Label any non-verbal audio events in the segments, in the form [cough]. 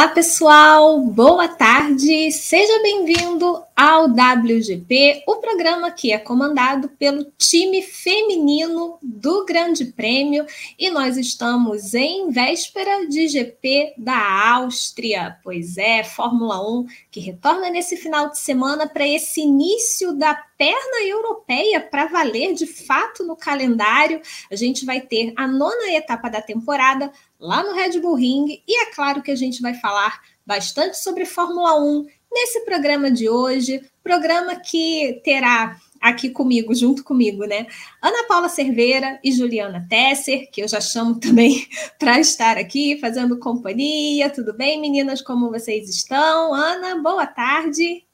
Olá, pessoal, boa tarde, seja bem-vindo ao WGP, o programa que é comandado pelo time feminino do Grande Prêmio. E nós estamos em véspera de GP da Áustria, pois é, Fórmula 1 que retorna nesse final de semana para esse início da perna europeia para valer de fato no calendário. A gente vai ter a nona etapa da temporada lá no Red Bull Ring e é claro que a gente vai falar bastante sobre Fórmula 1 nesse programa de hoje, programa que terá aqui comigo, junto comigo, né? Ana Paula Cerveira e Juliana Tesser, que eu já chamo também [laughs] para estar aqui fazendo companhia. Tudo bem, meninas? Como vocês estão? Ana, boa tarde.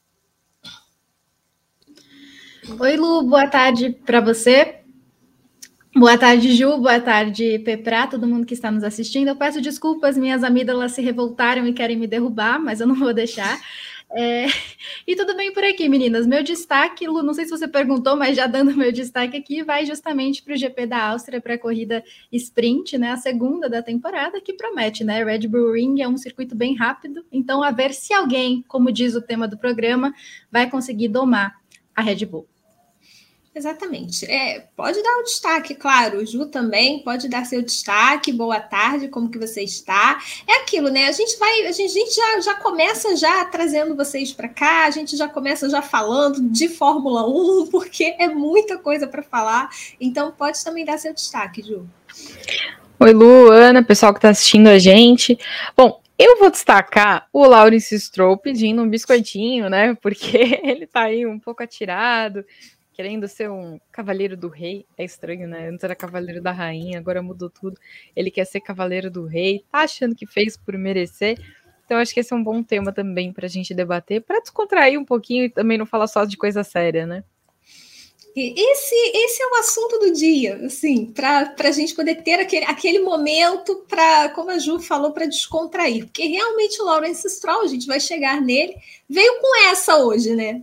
Oi, Lu, boa tarde para você. Boa tarde, Ju. Boa tarde, Peprá, todo mundo que está nos assistindo. Eu peço desculpas, minhas amígdalas se revoltaram e querem me derrubar, mas eu não vou deixar. É... E tudo bem por aqui, meninas. Meu destaque, Lu, não sei se você perguntou, mas já dando meu destaque aqui, vai justamente para o GP da Áustria, para a corrida sprint, né? A segunda da temporada, que promete, né? Red Bull Ring é um circuito bem rápido, então a ver se alguém, como diz o tema do programa, vai conseguir domar a Red Bull. Exatamente. É, pode dar o destaque, claro. O Ju também pode dar seu destaque. Boa tarde, como que você está? É aquilo, né? A gente vai, a gente, a gente já, já começa já trazendo vocês para cá, a gente já começa já falando de Fórmula 1, [laughs] porque é muita coisa para falar. Então pode também dar seu destaque, Ju. Oi, Lu, Ana, pessoal que está assistindo a gente. Bom, eu vou destacar o Lawrence Stroll pedindo um biscoitinho, né? Porque [laughs] ele tá aí um pouco atirado, querendo ser um cavaleiro do rei. É estranho, né? Antes era cavaleiro da rainha, agora mudou tudo. Ele quer ser cavaleiro do rei, tá achando que fez por merecer. Então acho que esse é um bom tema também para a gente debater, para descontrair um pouquinho e também não falar só de coisa séria, né? Esse, esse é o assunto do dia, assim, para a gente poder ter aquele, aquele momento para, como a Ju falou, para descontrair. Porque realmente o Lawrence Stroll, a gente vai chegar nele, veio com essa hoje, né?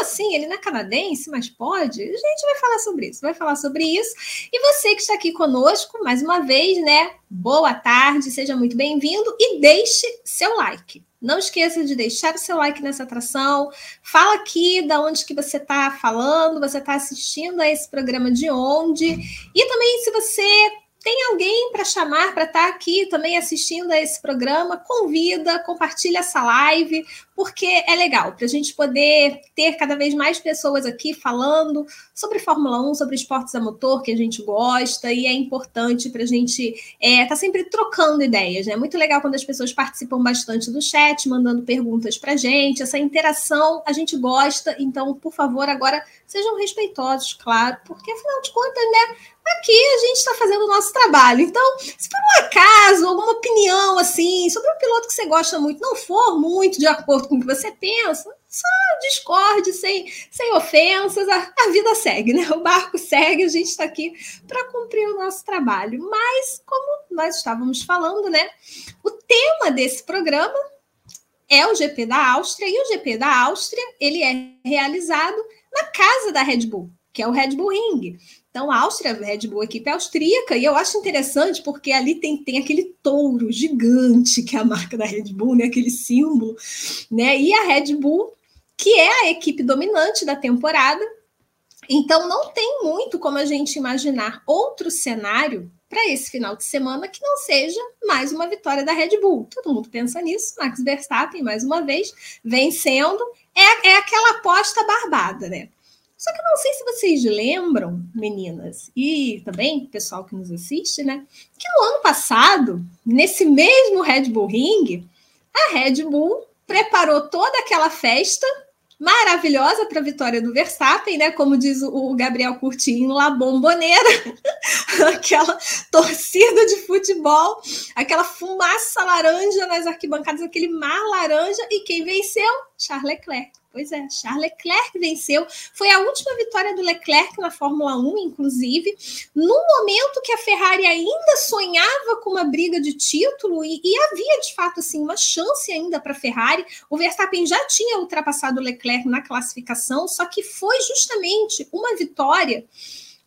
Assim? Ele não é canadense, mas pode? A gente vai falar sobre isso, vai falar sobre isso. E você que está aqui conosco, mais uma vez, né? Boa tarde, seja muito bem-vindo e deixe seu like. Não esqueça de deixar o seu like nessa atração. Fala aqui da onde que você está falando, você está assistindo a esse programa de onde. E também, se você tem alguém para chamar para estar tá aqui também assistindo a esse programa, convida, compartilha essa live, porque é legal para a gente poder ter cada vez mais pessoas aqui falando sobre Fórmula 1, sobre esportes a motor que a gente gosta, e é importante para a gente estar é, tá sempre trocando ideias. É né? muito legal quando as pessoas participam bastante do chat, mandando perguntas para a gente, essa interação a gente gosta, então, por favor, agora sejam respeitosos, claro, porque afinal de contas, né? Aqui a gente está fazendo o nosso trabalho. Então, se por um acaso, alguma opinião assim, sobre um piloto que você gosta muito, não for muito de acordo com o que você pensa, só discorde, sem, sem ofensas, a, a vida segue, né? O barco segue, a gente está aqui para cumprir o nosso trabalho. Mas, como nós estávamos falando, né? O tema desse programa é o GP da Áustria, e o GP da Áustria ele é realizado na casa da Red Bull, que é o Red Bull Ring. Então, a Áustria, a Red Bull, a equipe austríaca, e eu acho interessante porque ali tem, tem aquele touro gigante que é a marca da Red Bull, né? aquele símbolo, né? E a Red Bull, que é a equipe dominante da temporada. Então, não tem muito como a gente imaginar outro cenário para esse final de semana que não seja mais uma vitória da Red Bull. Todo mundo pensa nisso. Max Verstappen, mais uma vez, vencendo. É, é aquela aposta barbada, né? Só que eu não sei se vocês lembram, meninas, e também pessoal que nos assiste, né? Que no ano passado, nesse mesmo Red Bull Ring, a Red Bull preparou toda aquela festa maravilhosa para a vitória do Verstappen, né? Como diz o Gabriel Curtinho, lá bomboneira, [laughs] aquela torcida de futebol, aquela fumaça laranja nas arquibancadas, aquele mar laranja, e quem venceu? Charles Leclerc. Pois é, Charles Leclerc venceu. Foi a última vitória do Leclerc na Fórmula 1, inclusive, no momento que a Ferrari ainda sonhava com uma briga de título e, e havia de fato assim uma chance ainda para a Ferrari. O Verstappen já tinha ultrapassado o Leclerc na classificação, só que foi justamente uma vitória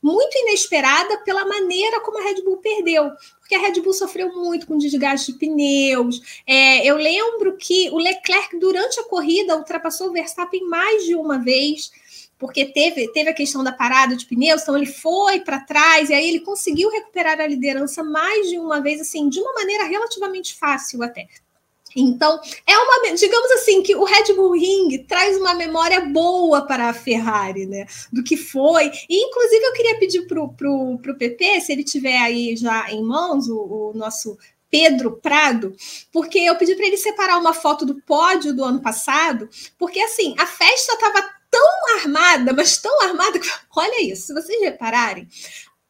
muito inesperada pela maneira como a Red Bull perdeu, porque a Red Bull sofreu muito com desgaste de pneus. É, eu lembro que o Leclerc, durante a corrida, ultrapassou o Verstappen mais de uma vez porque teve, teve a questão da parada de pneus, então ele foi para trás e aí ele conseguiu recuperar a liderança mais de uma vez, assim, de uma maneira relativamente fácil até. Então, é uma, digamos assim, que o Red Bull Ring traz uma memória boa para a Ferrari, né? Do que foi. E, inclusive, eu queria pedir para o PP, se ele tiver aí já em mãos, o, o nosso Pedro Prado, porque eu pedi para ele separar uma foto do pódio do ano passado, porque assim, a festa estava tão armada, mas tão armada que, [laughs] olha isso, se vocês repararem,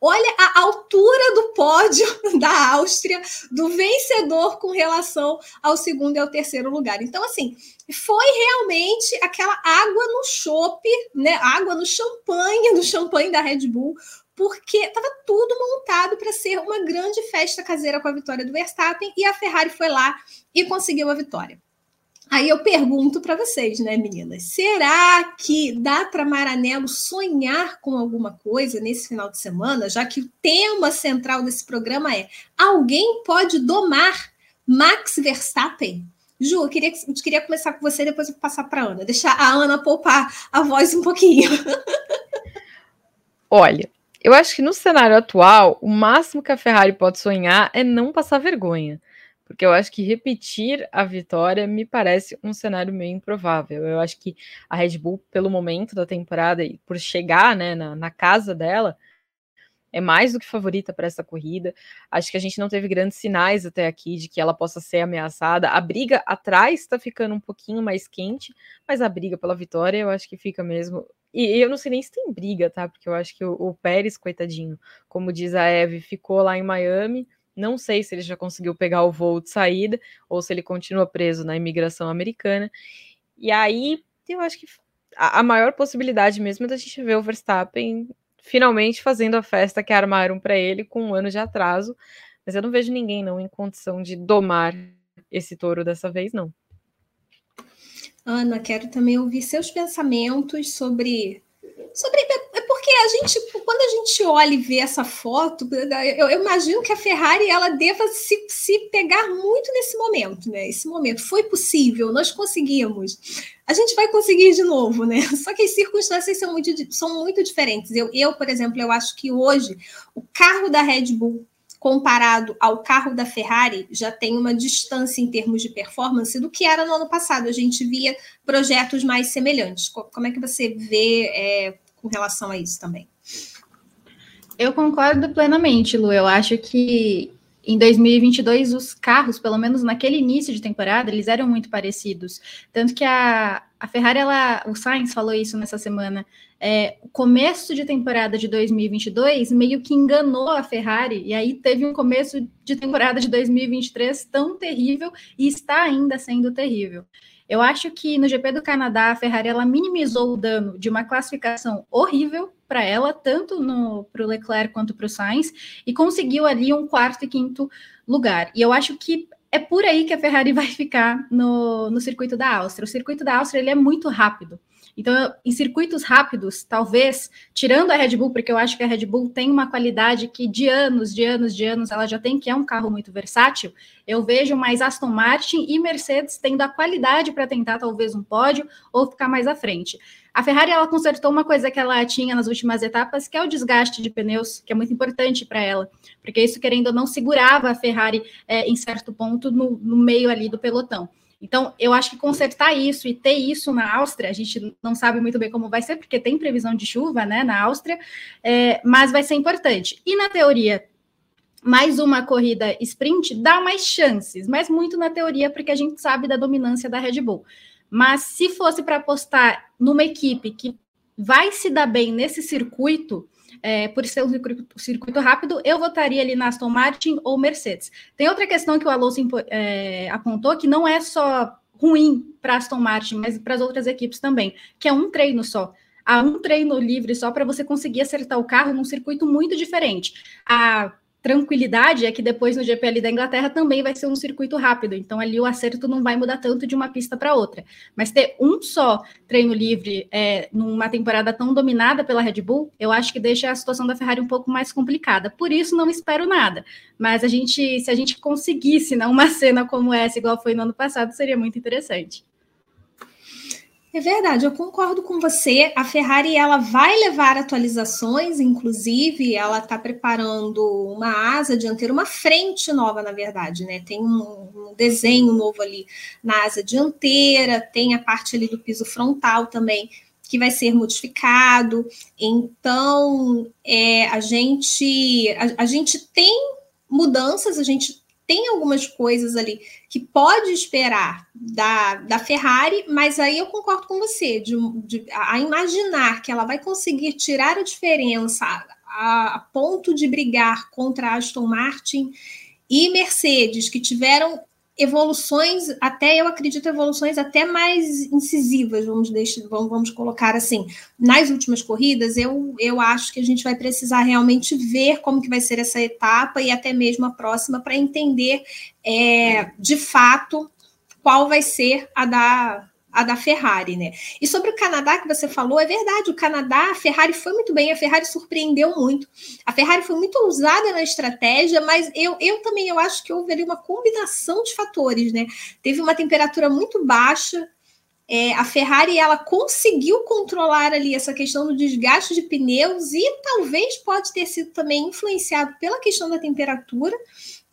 olha a altura do pódio [laughs] da Áustria, do vencedor com relação ao segundo e ao terceiro lugar. Então, assim, foi realmente aquela água no chope, né? Água no champanhe, no champanhe da Red Bull, porque estava tudo montado para ser uma grande festa caseira com a vitória do Verstappen e a Ferrari foi lá e conseguiu a vitória. Aí eu pergunto para vocês, né, meninas? Será que dá para Maranello sonhar com alguma coisa nesse final de semana, já que o tema central desse programa é: alguém pode domar Max Verstappen? Ju, eu queria, eu queria começar com você, depois eu passar para Ana. Deixar a Ana poupar a voz um pouquinho. [laughs] Olha, eu acho que no cenário atual, o máximo que a Ferrari pode sonhar é não passar vergonha porque eu acho que repetir a vitória me parece um cenário meio improvável. Eu acho que a Red Bull, pelo momento da temporada e por chegar né, na, na casa dela, é mais do que favorita para essa corrida. Acho que a gente não teve grandes sinais até aqui de que ela possa ser ameaçada. A briga atrás está ficando um pouquinho mais quente, mas a briga pela vitória eu acho que fica mesmo. E eu não sei nem se tem briga, tá? Porque eu acho que o, o Pérez, coitadinho, como diz a Eve, ficou lá em Miami não sei se ele já conseguiu pegar o voo de saída ou se ele continua preso na imigração americana. E aí, eu acho que a, maior possibilidade mesmo é da gente ver o Verstappen finalmente fazendo a festa que armaram para ele com um ano de atraso. Mas eu não vejo ninguém não em condição de domar esse touro dessa vez, não. Ana, quero também ouvir seus pensamentos sobre sobre porque a gente quando a gente olha e vê essa foto eu, eu, imagino que a Ferrari ela deva se, se pegar muito nesse momento né? Esse momento. Foi possível nós conseguimos. A gente vai conseguir de novo né? [laughs] Só que as circunstâncias são muito são muito diferentes. Eu, eu por exemplo eu acho que hoje o carro da Red Bull comparado ao carro da Ferrari, já tem uma distância em termos de performance do que era no ano passado. A gente via projetos mais semelhantes. Como é que você vê é, com relação a isso também? Eu concordo plenamente, Lu. Eu acho que em 2022 os carros, pelo menos naquele início de temporada, eles eram muito parecidos. Tanto que a, a Ferrari, ela, o Sainz falou isso nessa semana, é, o começo de temporada de 2022 meio que enganou a Ferrari, e aí teve um começo de temporada de 2023 tão terrível e está ainda sendo terrível. Eu acho que no GP do Canadá, a Ferrari ela minimizou o dano de uma classificação horrível para ela, tanto para o Leclerc quanto para o Sainz, e conseguiu ali um quarto e quinto lugar. E eu acho que é por aí que a Ferrari [laughs] vai ficar no, no circuito da Áustria. O circuito da Áustria ele é muito rápido. Então, em circuitos rápidos, talvez, tirando a Red Bull, porque eu acho que a Red Bull tem uma qualidade que de anos, de anos, de anos, ela já tem, que é um carro muito versátil, eu vejo mais Aston Martin e Mercedes tendo a qualidade para tentar talvez um pódio ou ficar mais à frente. A Ferrari ela consertou uma coisa que ela tinha nas últimas etapas, que é o desgaste de pneus, que é muito importante para ela, porque isso, querendo ou não, segurava a Ferrari é, em certo ponto no, no meio ali do pelotão. Então, eu acho que consertar isso e ter isso na Áustria, a gente não sabe muito bem como vai ser, porque tem previsão de chuva né, na Áustria, é, mas vai ser importante. E na teoria, mais uma corrida sprint dá mais chances, mas muito na teoria, porque a gente sabe da dominância da Red Bull. Mas se fosse para apostar numa equipe que vai se dar bem nesse circuito, é, por ser um circuito, rápido, eu votaria ali na Aston Martin ou Mercedes. Tem outra questão que o Alonso é, apontou, que não é só ruim para Aston Martin, mas para as outras equipes também, que é um treino só. Há um treino livre só para você conseguir acertar o carro num circuito muito diferente. A tranquilidade é que depois no GP da Inglaterra também vai ser um circuito rápido, então ali o acerto não vai mudar tanto de uma pista para outra. Mas ter um só treino livre é, numa temporada tão dominada pela Red Bull, eu acho que deixa a situação da Ferrari um pouco mais complicada. Por isso não espero nada. Mas a gente, se a gente conseguisse né, uma cena como essa, igual foi no ano passado, seria muito interessante. É verdade, eu concordo com você. A Ferrari ela vai levar atualizações, inclusive ela está preparando uma asa dianteira, uma frente nova, na verdade, né? Tem um, um, desenho novo ali na asa dianteira, tem a parte ali do piso frontal também que vai ser modificado. Então, é, a gente a, a gente tem mudanças, a gente tem algumas coisas ali que pode esperar da, da Ferrari, mas aí eu concordo com você, de, de a imaginar que ela vai conseguir tirar a diferença a, a ponto de brigar contra Aston Martin e Mercedes, que tiveram evoluções, até eu acredito, evoluções até mais incisivas, vamos, deixar, vamos, vamos colocar assim. Nas últimas corridas, eu, eu acho que a gente vai precisar realmente ver como que vai ser essa etapa e até mesmo a próxima para entender é, de fato qual vai ser a da a da Ferrari, né? E sobre o Canadá que você falou, é verdade, o Canadá, a Ferrari foi muito bem, a Ferrari surpreendeu muito. A Ferrari foi muito ousada na estratégia, mas eu, eu também eu acho que houve ali uma combinação de fatores, né? Teve uma temperatura muito baixa, é, a Ferrari ela conseguiu controlar ali essa questão do desgaste de pneus e talvez pode ter sido também influenciado pela questão da temperatura,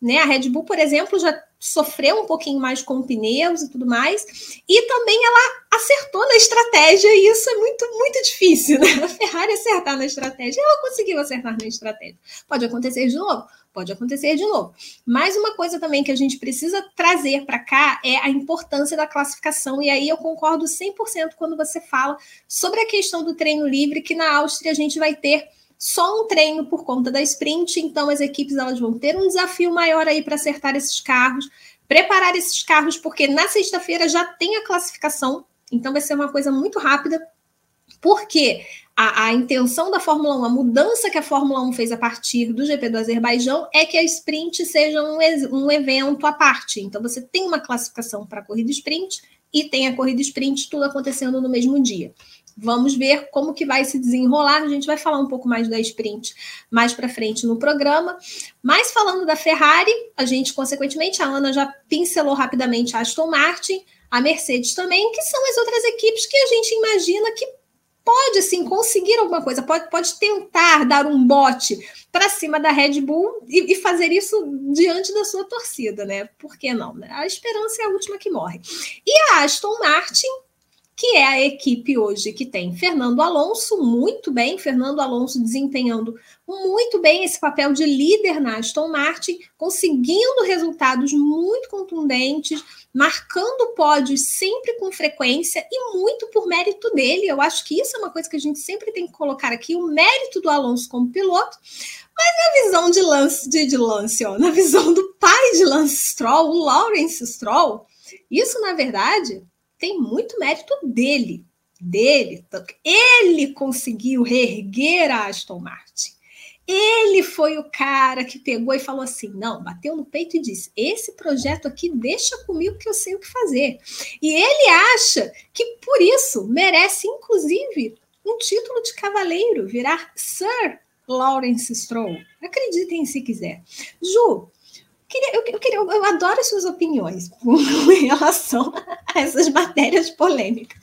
né? A Red Bull, por exemplo, já sofreu um pouquinho mais com pneus e tudo mais, e também ela acertou na estratégia, e isso é muito, muito difícil, né? A Ferrari acertar na estratégia, ela conseguiu acertar na estratégia. Pode acontecer de novo, pode acontecer de novo. Mais uma coisa também que a gente precisa trazer para cá é a importância da classificação, e aí eu concordo 100% quando você fala sobre a questão do treino livre, que na Áustria a gente vai ter só um treino por conta da sprint, então as equipes elas vão ter um desafio maior aí para acertar esses carros, preparar esses carros, porque na sexta-feira já tem a classificação, então vai ser uma coisa muito rápida, porque a, a, intenção da Fórmula 1, a mudança que a Fórmula 1 fez a partir do GP do Azerbaijão é que a sprint seja um, um evento à parte. Então você tem uma classificação para a corrida sprint e tem a corrida sprint tudo acontecendo no mesmo dia. Vamos ver como que vai se desenrolar. A gente vai falar um pouco mais da sprint mais para frente no programa. Mas falando da Ferrari, a gente, consequentemente, a Ana já pincelou rapidamente a Aston Martin, a Mercedes também, que são as outras equipes que a gente imagina que pode assim conseguir alguma coisa, pode, pode tentar dar um bote para cima da Red Bull e, e, fazer isso diante da sua torcida, né? Por que não? Né? A esperança é a última que morre. E a Aston Martin que é a equipe hoje que tem Fernando Alonso muito bem, Fernando Alonso desempenhando muito bem esse papel de líder na Aston Martin, conseguindo resultados muito contundentes, marcando pódios sempre com frequência e muito por mérito dele. Eu acho que isso é uma coisa que a gente sempre tem que colocar aqui, o mérito do Alonso como piloto, mas na visão de Lance, de, de Lance ó, na visão do pai de Lance Stroll, o Lawrence Stroll, isso na verdade tem muito mérito dele, dele. Ele conseguiu reerguer a Aston Martin. Ele foi o cara que pegou e falou assim: não, bateu no peito e disse: esse projeto aqui deixa comigo que eu sei o que fazer. E ele acha que por isso merece, inclusive, um título de cavaleiro, virar Sir Lawrence Stroll. Acreditem se quiser. Ju, queria, eu, eu, queria, eu adoro as suas opiniões [laughs] em relação a essas matérias polêmicas.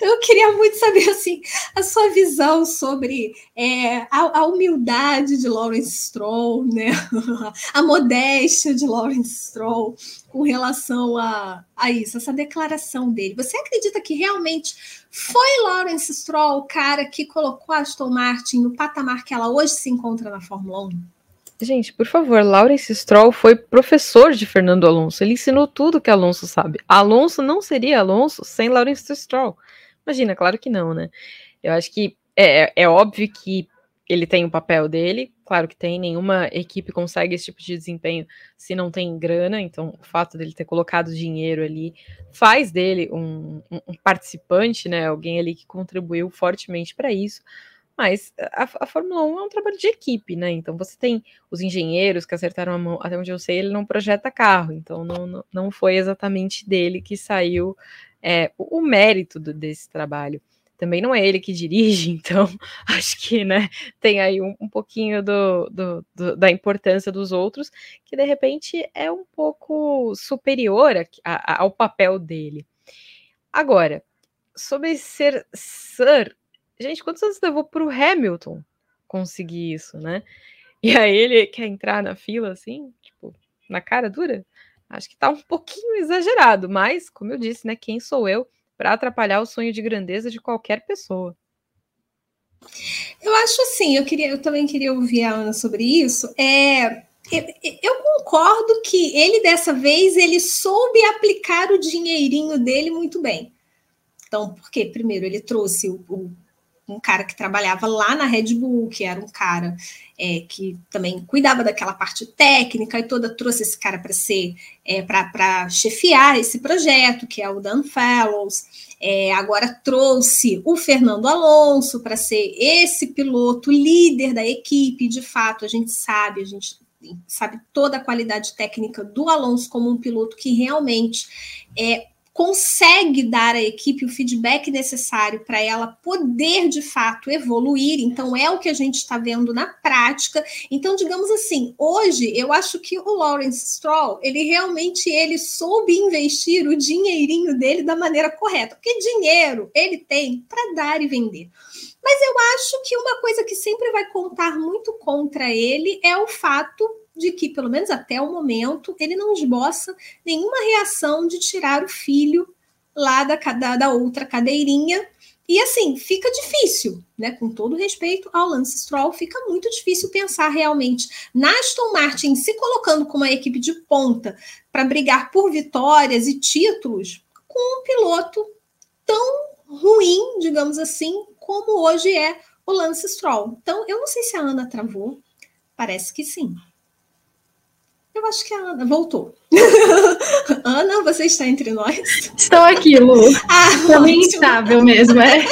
Eu queria muito saber assim, a sua visão sobre é, a, a, humildade de Lawrence Stroll, né? [laughs] a modéstia de Lawrence Stroll com relação a, a isso, essa declaração dele. Você acredita que realmente foi Lawrence Stroll o cara que colocou a Aston Martin no patamar que ela hoje se encontra na Fórmula 1? Gente, por favor, Lawrence Stroll foi professor de Fernando Alonso. Ele ensinou tudo que Alonso sabe. Alonso não seria Alonso sem Lawrence Stroll. Imagina, claro que não, né? Eu acho que é, é, é óbvio que ele tem o papel dele, claro que tem, nenhuma equipe consegue esse tipo de desempenho se não tem grana, então o fato dele ter colocado dinheiro ali faz dele um, um, um participante, né, alguém ali que contribuiu fortemente para isso, Mas a, a, Fórmula 1 é um trabalho de equipe, né? Então você tem os engenheiros que acertaram a mão, até onde eu sei, ele não projeta carro, então não, não, foi exatamente dele que saiu é, o, o, mérito do, desse trabalho. Também não é ele que dirige, [laughs] então acho que né, tem aí um, um pouquinho do, do, do, da importância dos outros, que de repente é um pouco superior a, a, ao papel dele. Agora, sobre ser Sir Gente, quantos anos levou para o Hamilton conseguir isso, né? [laughs] E aí ele quer entrar na fila assim, tipo, na cara dura? Acho que tá um pouquinho exagerado, mas, como eu disse, né? Quem sou eu para atrapalhar o sonho de grandeza de qualquer pessoa? Eu acho assim, eu queria, eu também queria ouvir a Ana sobre isso. É, eu, eu, concordo que ele dessa vez ele soube aplicar o dinheirinho dele muito bem. Então, porque primeiro ele trouxe o, o um cara que trabalhava lá na Red Bull, que era um cara é, que também cuidava daquela parte técnica e toda, trouxe esse cara para ser, é, para chefiar esse projeto, que é o Dan Fellows. É, agora trouxe o Fernando Alonso para ser esse piloto líder da equipe. De fato, a gente sabe, a gente sabe toda a qualidade técnica do Alonso como um piloto que realmente é consegue dar à equipe o feedback necessário para ela poder de fato evoluir. Então é o que a gente está vendo na prática. Então, digamos assim, hoje eu acho que o Lawrence Stroll, ele realmente ele soube investir o dinheirinho dele da maneira correta, porque dinheiro ele tem para dar e vender. Mas eu acho que uma coisa que sempre vai contar muito contra ele é o fato de que, pelo menos até o momento, ele não esboça nenhuma reação de tirar o filho lá da, da, da outra cadeirinha. E assim, fica difícil, né? Com todo respeito ao Lance Stroll, fica muito difícil pensar realmente na Aston Martin se colocando como uma equipe de ponta para brigar por vitórias e títulos com um piloto tão ruim, digamos assim, como hoje é o Lance Stroll. Então, eu não sei se a Ana travou, parece que sim. Eu acho que a Ana voltou. [laughs] Ana, você está entre nós? Estou aqui, Lu. Ah, Também instável mesmo, é.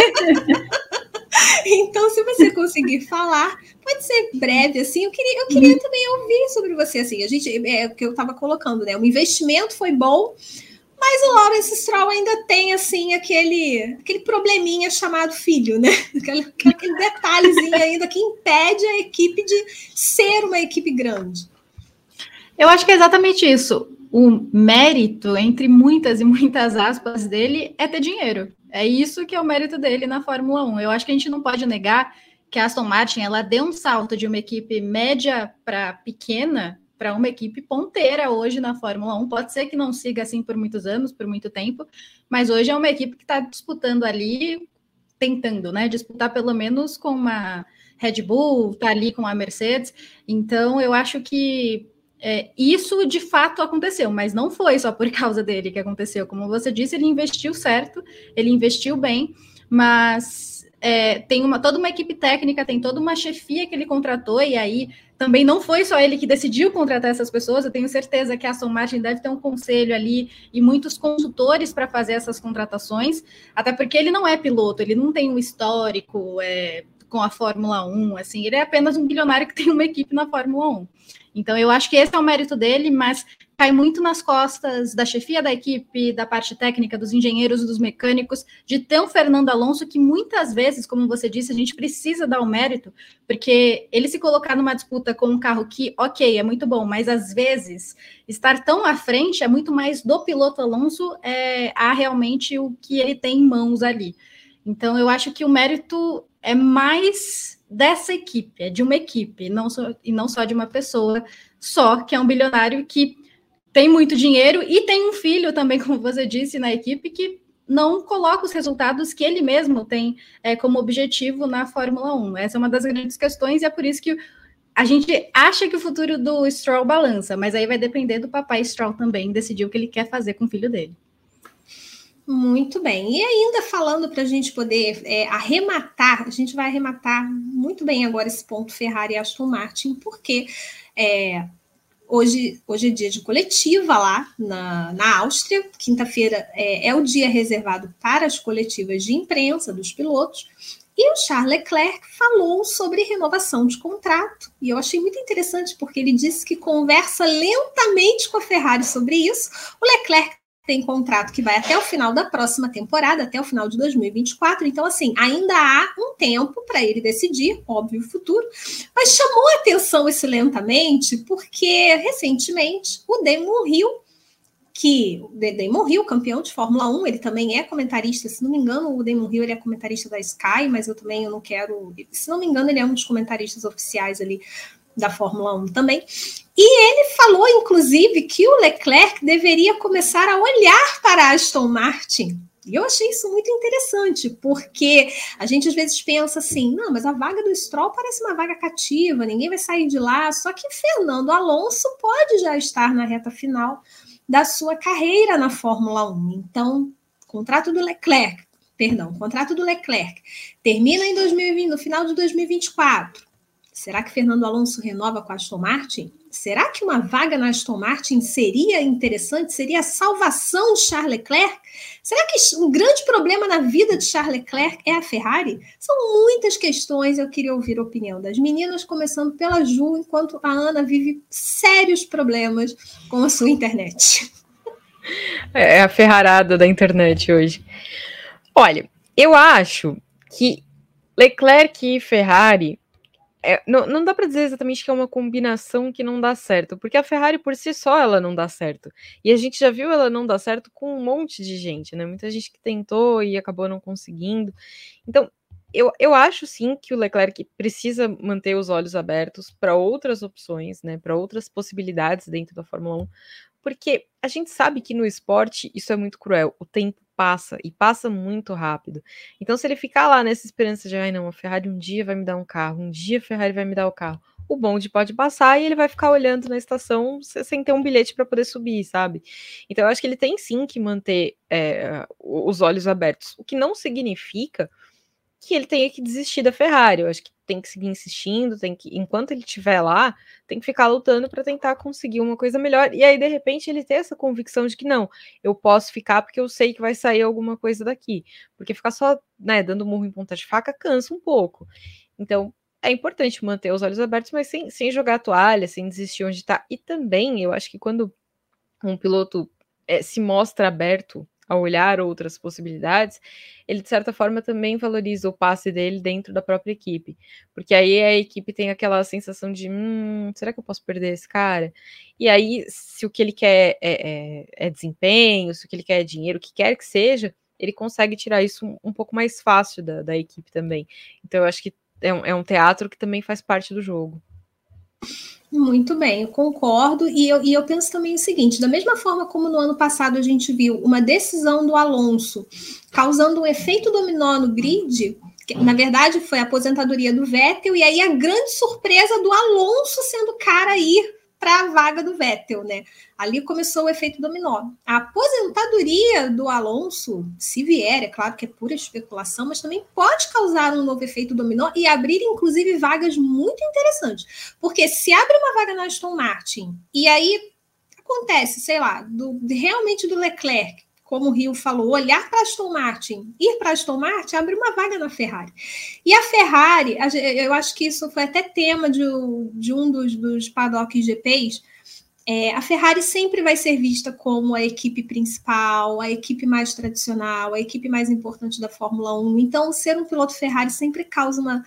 [laughs] então, se você conseguir falar, pode ser breve, assim. Eu queria, eu queria hum. também ouvir sobre você, assim. A gente, é o que eu estava colocando, né? O investimento foi bom, mas o Lawrence Stroll ainda tem, assim, aquele, aquele probleminha chamado filho, né? [laughs] Aquele, aquele detalhezinho ainda que impede a equipe de ser uma equipe grande. Eu acho que é exatamente isso. O mérito, entre muitas e muitas aspas, dele é ter dinheiro. É isso que é o mérito dele na Fórmula 1. Eu acho que a gente não pode negar que a Aston Martin ela deu um salto de uma equipe média para pequena para uma equipe ponteira hoje na Fórmula 1. Pode ser que não siga assim por muitos anos, por muito tempo, mas hoje é uma equipe que está disputando ali, tentando, né? Disputar pelo menos com uma Red Bull, tá ali com a Mercedes. Então, eu acho que é, isso de fato aconteceu, mas não foi só por [laughs] causa dele que aconteceu. Como você disse, ele investiu certo, ele investiu bem, mas é, tem uma, toda uma equipe técnica, tem toda uma chefia que ele contratou, e aí também não foi só ele que decidiu contratar essas pessoas. Eu tenho certeza que a Aston Martin deve ter um conselho ali e muitos consultores para fazer essas contratações, até porque ele não é piloto, ele não tem um histórico é, com a Fórmula 1, assim, ele é apenas um bilionário que tem uma equipe na Fórmula 1. Então, eu acho que esse é o mérito dele, mas cai muito nas costas da chefia da equipe, da parte técnica, dos engenheiros, dos mecânicos, de ter um Fernando Alonso que muitas vezes, como você disse, a gente precisa dar o mérito, porque ele se colocar numa disputa com um carro que, ok, é muito bom, mas às vezes estar tão à frente é muito mais do piloto Alonso é, a realmente o que ele tem em mãos ali. Então, eu acho que o mérito é mais dessa equipe, é de uma equipe, não só, e não só de uma pessoa só, que é um bilionário que tem muito dinheiro e tem um filho também, [laughs] como você disse, na equipe, que não coloca os resultados que ele mesmo tem é, como objetivo na Fórmula 1. Essa é uma das grandes questões e é por isso que a gente acha que o futuro do Stroll balança, mas aí vai depender do papai Stroll também decidir o que ele quer fazer com o filho dele. Muito bem. E ainda falando para a gente poder é, arrematar, a gente vai arrematar muito bem agora esse ponto Ferrari e Aston Martin, porque é, hoje, hoje é dia de coletiva lá na, na Áustria. Quinta-feira é, é o dia reservado para as coletivas de imprensa dos pilotos. E o Charles Leclerc falou sobre renovação de contrato. E eu achei muito interessante, porque ele disse que conversa lentamente com a Ferrari sobre isso. O Leclerc tem contrato que vai até o final da próxima temporada, até o final de 2024. Então, assim, ainda há um tempo para ele decidir, óbvio, o futuro. Mas chamou atenção esse lentamente, porque recentemente o Damon Hill que o Damon Hill, campeão de Fórmula 1, ele também é comentarista, se não me engano, o Damon Hill ele é comentarista da Sky, mas eu também eu não quero, se não me engano, ele é um dos comentaristas oficiais ali da Fórmula 1 também. E ele falou, inclusive, que o Leclerc deveria começar a olhar para Aston Martin. E eu achei isso muito interessante, porque a gente às vezes pensa assim: não, mas a vaga do Stroll parece uma vaga cativa, ninguém vai sair de lá. Só que Fernando Alonso pode já estar na reta final da sua carreira na Fórmula 1. Então, contrato do Leclerc, perdão, contrato do Leclerc termina em 2020, no final de 2024. Será que Fernando Alonso renova com a Aston Martin? Será que uma vaga na Aston Martin seria interessante? Seria a salvação de Charles Leclerc? Será que um grande problema na vida de Charles Leclerc é a Ferrari? São muitas questões, eu queria ouvir a opinião das meninas, começando pela Ju, enquanto a Ana vive sérios problemas com a sua internet. [laughs] É a ferrarada da internet hoje. Olha, eu acho que Leclerc e Ferrari é, não, não dá para dizer exatamente que é uma combinação que não dá certo, porque a Ferrari por si só ela não dá certo. E a gente já viu ela não dar certo com um monte de gente, né? Muita gente que tentou e acabou não conseguindo. Então, eu, eu acho sim que o Leclerc precisa manter os olhos abertos para outras opções, né? Para outras possibilidades dentro da Fórmula 1, porque a gente sabe que no esporte isso é muito cruel. O tempo passa e passa muito rápido. Então, se ele ficar lá nessa esperança de, ai não, a Ferrari um dia vai me dar um carro, um dia a Ferrari vai me dar o carro, o bonde pode passar e ele vai ficar olhando na estação sem ter um bilhete para poder subir, sabe? Então, eu acho que ele tem sim que manter é, os olhos abertos, o que não significa que ele tenha que desistir da Ferrari. Eu acho que tem que seguir insistindo, tem que, enquanto ele estiver lá, tem que ficar lutando para tentar conseguir uma coisa melhor. E aí, de repente, ele ter essa convicção de que não, eu posso ficar porque eu sei que vai sair alguma coisa daqui. Porque ficar só, né, dando murro em ponta de faca cansa um pouco. Então, é importante manter os olhos abertos, mas sem, sem jogar a toalha, sem desistir onde está. E também, eu acho que quando um piloto é, se mostra aberto a olhar outras possibilidades, ele de certa forma também valoriza o passe dele dentro da própria equipe, porque aí a equipe tem aquela sensação de, hum, será que eu posso perder esse cara? E aí, se o que ele quer é, é, é desempenho, se o que ele quer é dinheiro, o que quer que seja, ele consegue tirar isso um, um pouco mais fácil da, da, equipe também. Então, eu acho que é um, é um teatro que também faz parte do jogo. Muito bem, eu concordo. E eu, e eu penso também o seguinte: da mesma forma como no ano passado a gente viu uma decisão do Alonso causando um efeito dominó no grid, que, na verdade foi a aposentadoria do Vettel, e aí a grande surpresa do Alonso sendo cara a ir para a vaga do Vettel, né? Ali começou o efeito dominó. A aposentadoria do Alonso, se vier, é claro que é pura especulação, mas também pode causar um novo efeito dominó e abrir, inclusive, vagas muito interessantes. Porque se abre uma vaga na Aston Martin e aí acontece, sei lá, do, realmente do Leclerc como o Rio falou, olhar para Aston Martin, ir para Aston Martin, abre uma vaga na Ferrari. E a Ferrari, eu acho que isso foi até tema de, de um dos, dos paddock GPs, é, a Ferrari sempre vai ser vista como a equipe principal, a equipe mais tradicional, a equipe mais importante da Fórmula 1. Então, ser um piloto Ferrari sempre causa uma,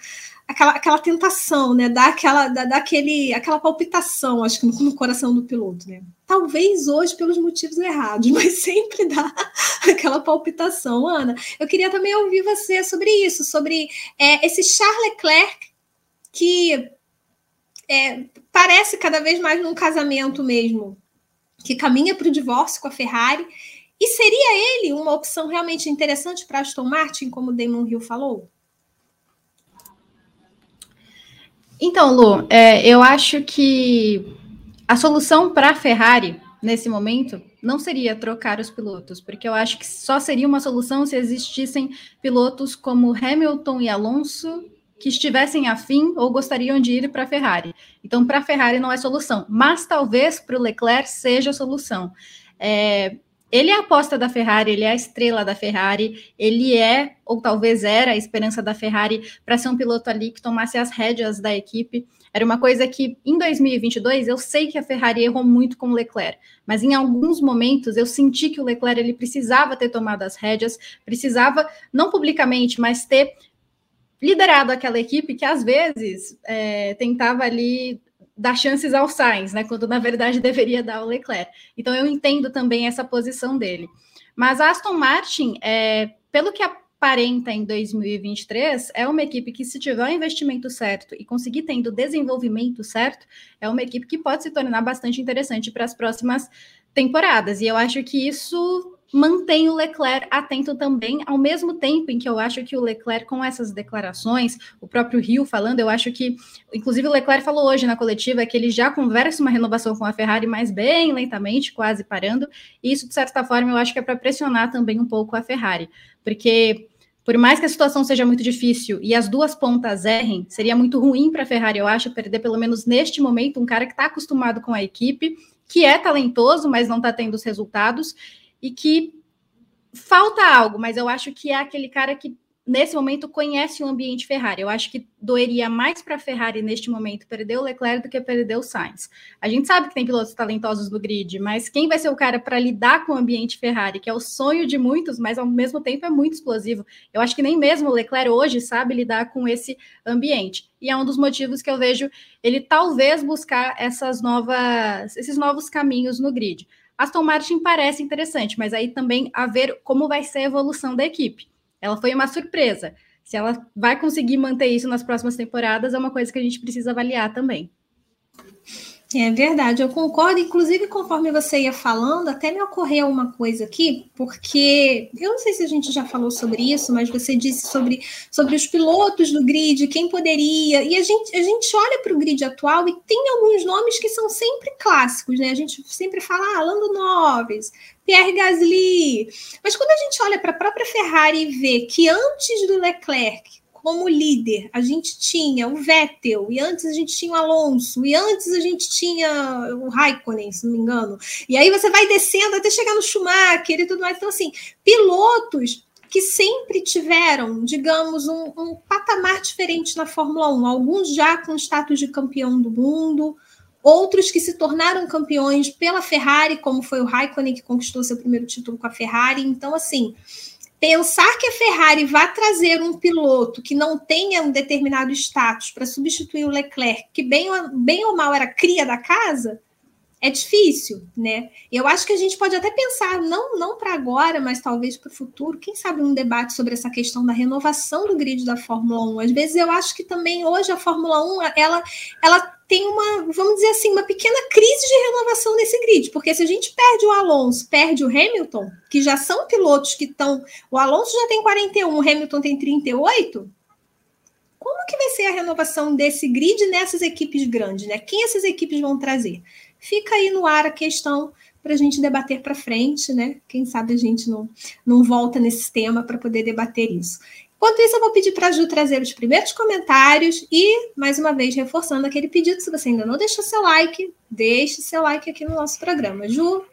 aquela, aquela tentação, né? Dá aquela, dá, dá aquele, aquela palpitação, acho que no, no, coração do piloto, né? Talvez hoje pelos motivos errados, [laughs] mas sempre dá aquela palpitação. Ana, eu queria também ouvir você sobre isso, sobre é, esse Charles Leclerc que é, parece cada vez mais num casamento mesmo, que caminha para o divórcio com a Ferrari. E seria ele uma opção realmente interessante para Aston Martin, como o Damon Hill falou? Então, Lu, é, eu acho que a solução para a Ferrari nesse momento não seria trocar os pilotos, porque eu acho que só seria uma solução se existissem pilotos como Hamilton e Alonso que estivessem afim ou gostariam de ir para a Ferrari. Então, para a Ferrari não é solução, mas talvez para o Leclerc seja a solução. É, ele é a aposta da Ferrari, ele é a estrela da Ferrari, ele é, ou talvez era, a esperança da Ferrari para ser um piloto ali que tomasse as rédeas da equipe. Era uma coisa que, em 2022, eu sei que a Ferrari errou muito com o Leclerc, mas em alguns momentos eu senti que o Leclerc ele precisava ter tomado as rédeas, precisava, não publicamente, mas ter liderado aquela equipe que às vezes é, tentava ali dar chances ao Sainz, né? Quando na verdade deveria dar ao Leclerc. Então eu entendo também essa posição dele. Mas a Aston Martin, é, pelo que aparenta em 2023, é uma equipe que, se tiver o investimento certo e conseguir tendo o desenvolvimento certo, é uma equipe que pode se tornar bastante interessante para as próximas temporadas. E eu acho que isso mantém o Leclerc atento também, ao mesmo tempo em que eu acho que o Leclerc, com essas declarações, o próprio Rio falando, eu acho que, inclusive o Leclerc falou hoje na coletiva que ele já conversa uma renovação com a Ferrari, mas bem lentamente, quase parando, e isso, de certa forma, eu acho que é para pressionar também um pouco a Ferrari, porque por mais que a situação seja muito difícil e as duas pontas errem, seria muito ruim para a Ferrari, eu acho, perder pelo menos neste momento um cara que está acostumado com a equipe, que é talentoso, mas não está tendo os resultados, e que falta algo, mas eu acho que é aquele cara que nesse momento conhece o ambiente Ferrari. Eu acho que doeria mais para a Ferrari neste momento perder o Leclerc do que perder o Sainz. A gente sabe que tem pilotos talentosos no grid, mas quem vai ser o cara para lidar com o ambiente Ferrari, que é o sonho de muitos, mas ao mesmo tempo é muito explosivo. Eu acho que nem mesmo o Leclerc hoje sabe lidar com esse ambiente. E é um dos motivos que eu vejo ele talvez buscar essas novas, esses novos caminhos no grid. Aston Martin parece interessante, mas aí também a ver como vai ser a evolução da equipe. Ela foi uma surpresa. Se ela vai conseguir manter isso nas próximas temporadas, é uma coisa que a gente precisa avaliar também. É verdade, eu concordo. Inclusive, conforme você ia falando, até me ocorreu uma coisa aqui, porque eu não sei se a gente já falou sobre isso, mas você disse sobre, sobre os pilotos do grid, quem poderia. E a gente, a gente olha para o grid atual e tem alguns nomes que são sempre clássicos, né? A gente sempre fala, ah, Lando Norris, Pierre Gasly. Mas quando a gente olha para a própria Ferrari e vê que antes do Leclerc como líder, a gente tinha o Vettel, e antes a gente tinha o Alonso, e antes a gente tinha o Raikkonen, se não me engano. E aí você vai descendo até chegar no Schumacher e tudo mais. Então, assim, pilotos que sempre tiveram, digamos, um, um patamar diferente na Fórmula 1. Alguns já com status de campeão do mundo, outros que se tornaram campeões pela Ferrari, como foi o Raikkonen, que conquistou seu primeiro título com a Ferrari. Então, assim, pensar que a Ferrari vai trazer um piloto que não tenha um determinado status para substituir o Leclerc, que bem, bem ou mal era cria da casa, é difícil, né? Eu acho que a gente pode até pensar, não, não para agora, mas talvez para o futuro, quem sabe um debate sobre essa questão da renovação do grid da Fórmula 1. Às vezes eu acho que também hoje a Fórmula 1 ela, ela tem uma, vamos dizer assim, uma pequena crise de renovação nesse grid, porque se a gente perde o Alonso, perde o Hamilton, que já são pilotos que estão. O Alonso já tem 41, o Hamilton tem 38. Como que vai ser a renovação desse grid nessas equipes grandes, né? Quem essas equipes vão trazer? Fica aí no ar a questão para a gente debater para frente, né? Quem sabe a gente não, não volta nesse tema para poder debater isso. Enquanto isso, eu vou pedir para a Ju trazer os primeiros comentários e, mais uma vez, reforçando aquele pedido, se você ainda não deixou seu like, deixe seu like aqui no nosso programa. Ju,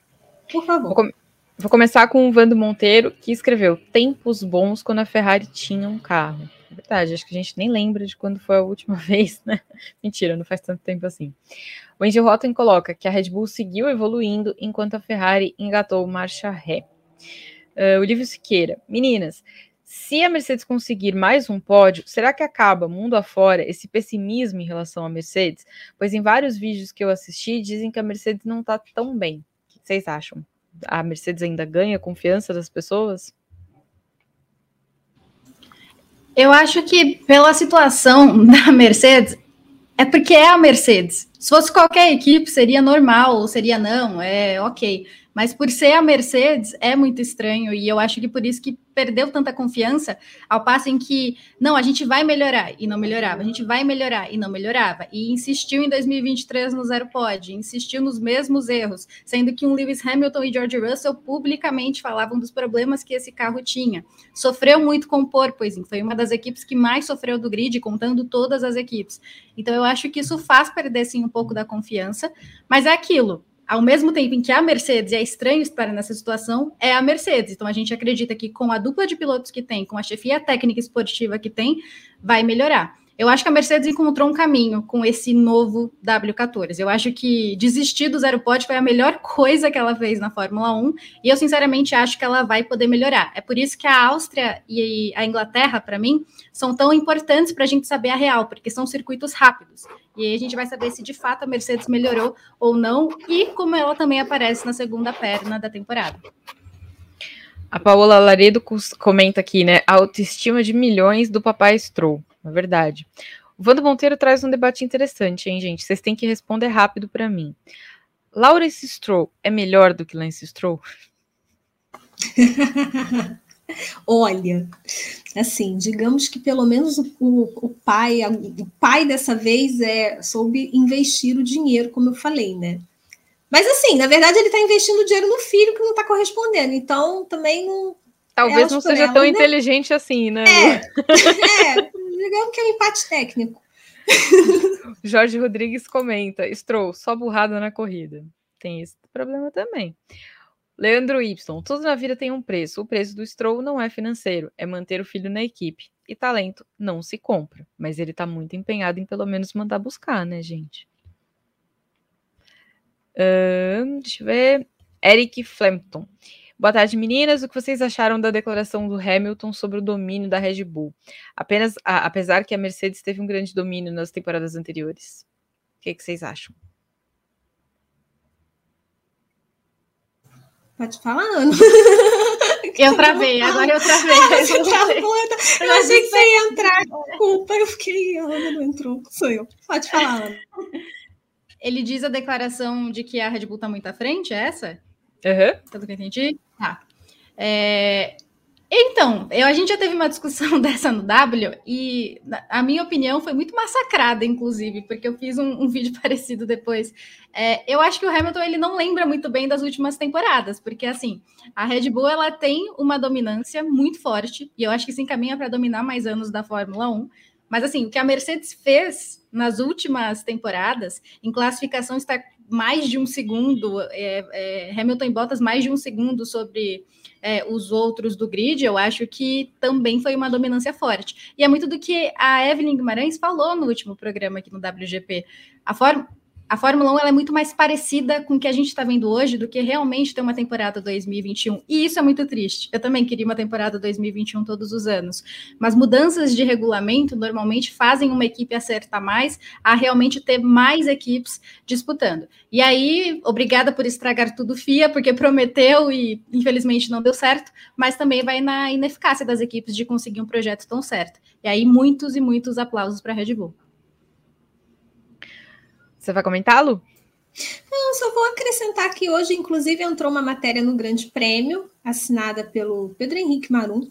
por favor. Vou, com vou começar com o Vando Monteiro, que escreveu Tempos bons quando a Ferrari tinha um carro. É verdade, acho que a gente nem lembra de quando foi a última [laughs] vez, né? Mentira, não faz tanto tempo assim. O Andy Rotten coloca que a Red Bull seguiu evoluindo enquanto a Ferrari engatou marcha ré. Uh, o Lívio Siqueira, meninas, se a Mercedes conseguir mais um pódio, será que acaba mundo afora esse pessimismo em relação à Mercedes? Pois em vários vídeos que eu assisti dizem que a Mercedes não está tão bem. O que vocês acham? A Mercedes ainda ganha confiança das pessoas? Eu acho que pela situação [laughs] da Mercedes, é porque é a Mercedes. Se fosse qualquer equipe, seria normal, ou seria não, é ok. Mas por ser a Mercedes, é muito estranho, e eu acho que por isso que perdeu tanta confiança, ao passo em que, não, a gente vai melhorar, e não melhorava, a gente vai melhorar, e não melhorava, e insistiu em 2023 no zero pod, insistiu nos mesmos erros, sendo que um Lewis Hamilton e George Russell publicamente falavam dos problemas que esse carro tinha. Sofreu muito com o Porpoising, foi uma das equipes que mais sofreu do grid, contando todas as equipes. Então eu acho que isso faz perder, sim, um pouco da confiança, mas é aquilo, ao mesmo tempo em que a Mercedes é estranho estar nessa situação, é a Mercedes. Então a gente acredita que com a dupla de pilotos que tem, com a chefia técnica esportiva que tem, vai melhorar. Eu acho que a Mercedes encontrou um caminho com esse novo W14. Eu acho que desistir do zero pod foi a melhor [laughs] coisa que ela fez na Fórmula 1 e eu sinceramente acho que ela vai poder melhorar. É por isso que a Áustria e a Inglaterra, para mim, são tão importantes para a gente saber a real, porque são circuitos rápidos. E aí a gente vai saber se de fato a Mercedes melhorou ou não e como ela também aparece na segunda perna da temporada. A Paola Laredo comenta aqui, né? A autoestima de milhões do papai Stroll. É verdade. O Vando Monteiro traz um debate interessante, hein, gente? Vocês têm que responder rápido para mim. Lawrence Stroll é melhor do que Lance Stroll? [laughs] Olha, assim, digamos que pelo menos o, o, pai, o pai dessa vez é soube investir o dinheiro, como eu falei, né? Mas assim, na verdade, ele está investindo o dinheiro no filho que não está correspondendo. Então, também não. Talvez não seja tão né? inteligente assim, né? É, [laughs] é, digamos que é um empate técnico. [laughs] Jorge Rodrigues comenta: Stroll, só burrada na corrida. Tem esse problema também. Leandro Y, tudo na vida tem um preço. O preço do Stroll não é financeiro, é manter o filho na equipe. E talento não se compra. Mas ele tá muito empenhado em pelo menos mandar buscar, né, gente? Deixa eu ver. Eric Flampton. Boa tarde, meninas. O que vocês acharam da declaração do Hamilton sobre o domínio da Red Bull? Apenas, a, apesar que a Mercedes teve um grande domínio nas temporadas anteriores. O que, que vocês acham? Pode falar, Ana. Eu travei, agora eu travei. Ah, você tá eu achei que você ia entrar. Desculpa, eu fiquei. Ana não entrou. Sou eu. Pode falar, Ana. Ele diz a declaração de que a Red Bull está muito à frente, é essa? Uhum. Pelo que eu entendi? Tá. É, então, eu, a gente já teve uma discussão [laughs] dessa no W e a minha opinião foi muito massacrada, inclusive, porque eu fiz um, um vídeo [laughs] parecido depois. É, eu acho que o Hamilton ele não lembra muito bem das últimas temporadas, porque assim a Red Bull ela tem uma dominância muito forte e eu acho que se encaminha para dominar mais anos da Fórmula 1. Mas assim, o que a Mercedes fez nas últimas temporadas, em classificação está mais de um segundo, é, é, Hamilton e Bottas mais de um segundo sobre é, os outros do grid, eu acho que também foi uma dominância forte. E é muito do que a Evelyn Guimarães falou no último programa aqui no WGP. A forma a Fórmula 1 é muito mais parecida com o que a gente está vendo hoje do que realmente ter uma temporada 2021. E isso é muito triste. Eu também queria uma temporada 2021 todos os anos. Mas mudanças de regulamento normalmente fazem uma equipe acertar mais a realmente ter mais equipes disputando. E aí, obrigada por estragar tudo, FIA, porque prometeu e infelizmente não deu certo, mas também vai na ineficácia das equipes de conseguir um projeto tão certo. E aí, muitos e muitos aplausos para a Red Bull. Você vai comentá-lo? Não, só vou acrescentar que hoje, inclusive, entrou uma matéria no Grande Prêmio, assinada pelo Pedro Henrique Marum,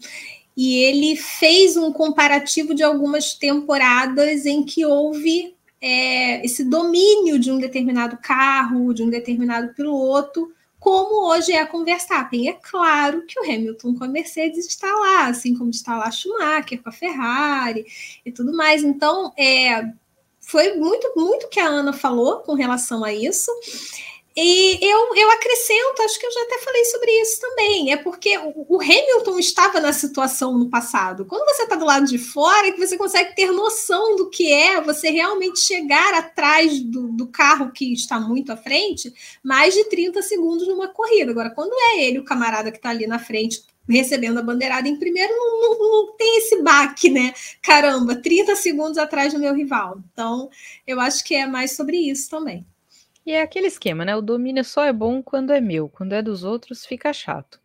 e ele fez um comparativo de algumas temporadas em que houve é, esse domínio de um determinado carro, de um determinado piloto, como hoje é com Verstappen. É claro que o Hamilton com a Mercedes está lá, assim como está lá Schumacher com a Ferrari e tudo mais. Então, é, foi muito, muito que a Ana falou com relação a isso. E eu, eu acrescento, acho que eu já até falei sobre isso também, é porque o, Hamilton estava na situação no passado. Quando você está do lado de fora, é que você consegue ter noção do que é você realmente chegar atrás do, do carro que está muito à frente, mais de 30 segundos numa corrida. Agora, quando é ele, o camarada que está ali na frente, recebendo a bandeirada em primeiro, não, não, não, tem esse baque, né? Caramba, 30 segundos atrás do meu rival. Então, eu acho que é mais sobre isso também. E é aquele esquema, né? O domínio só é bom quando é meu, quando é dos outros fica chato.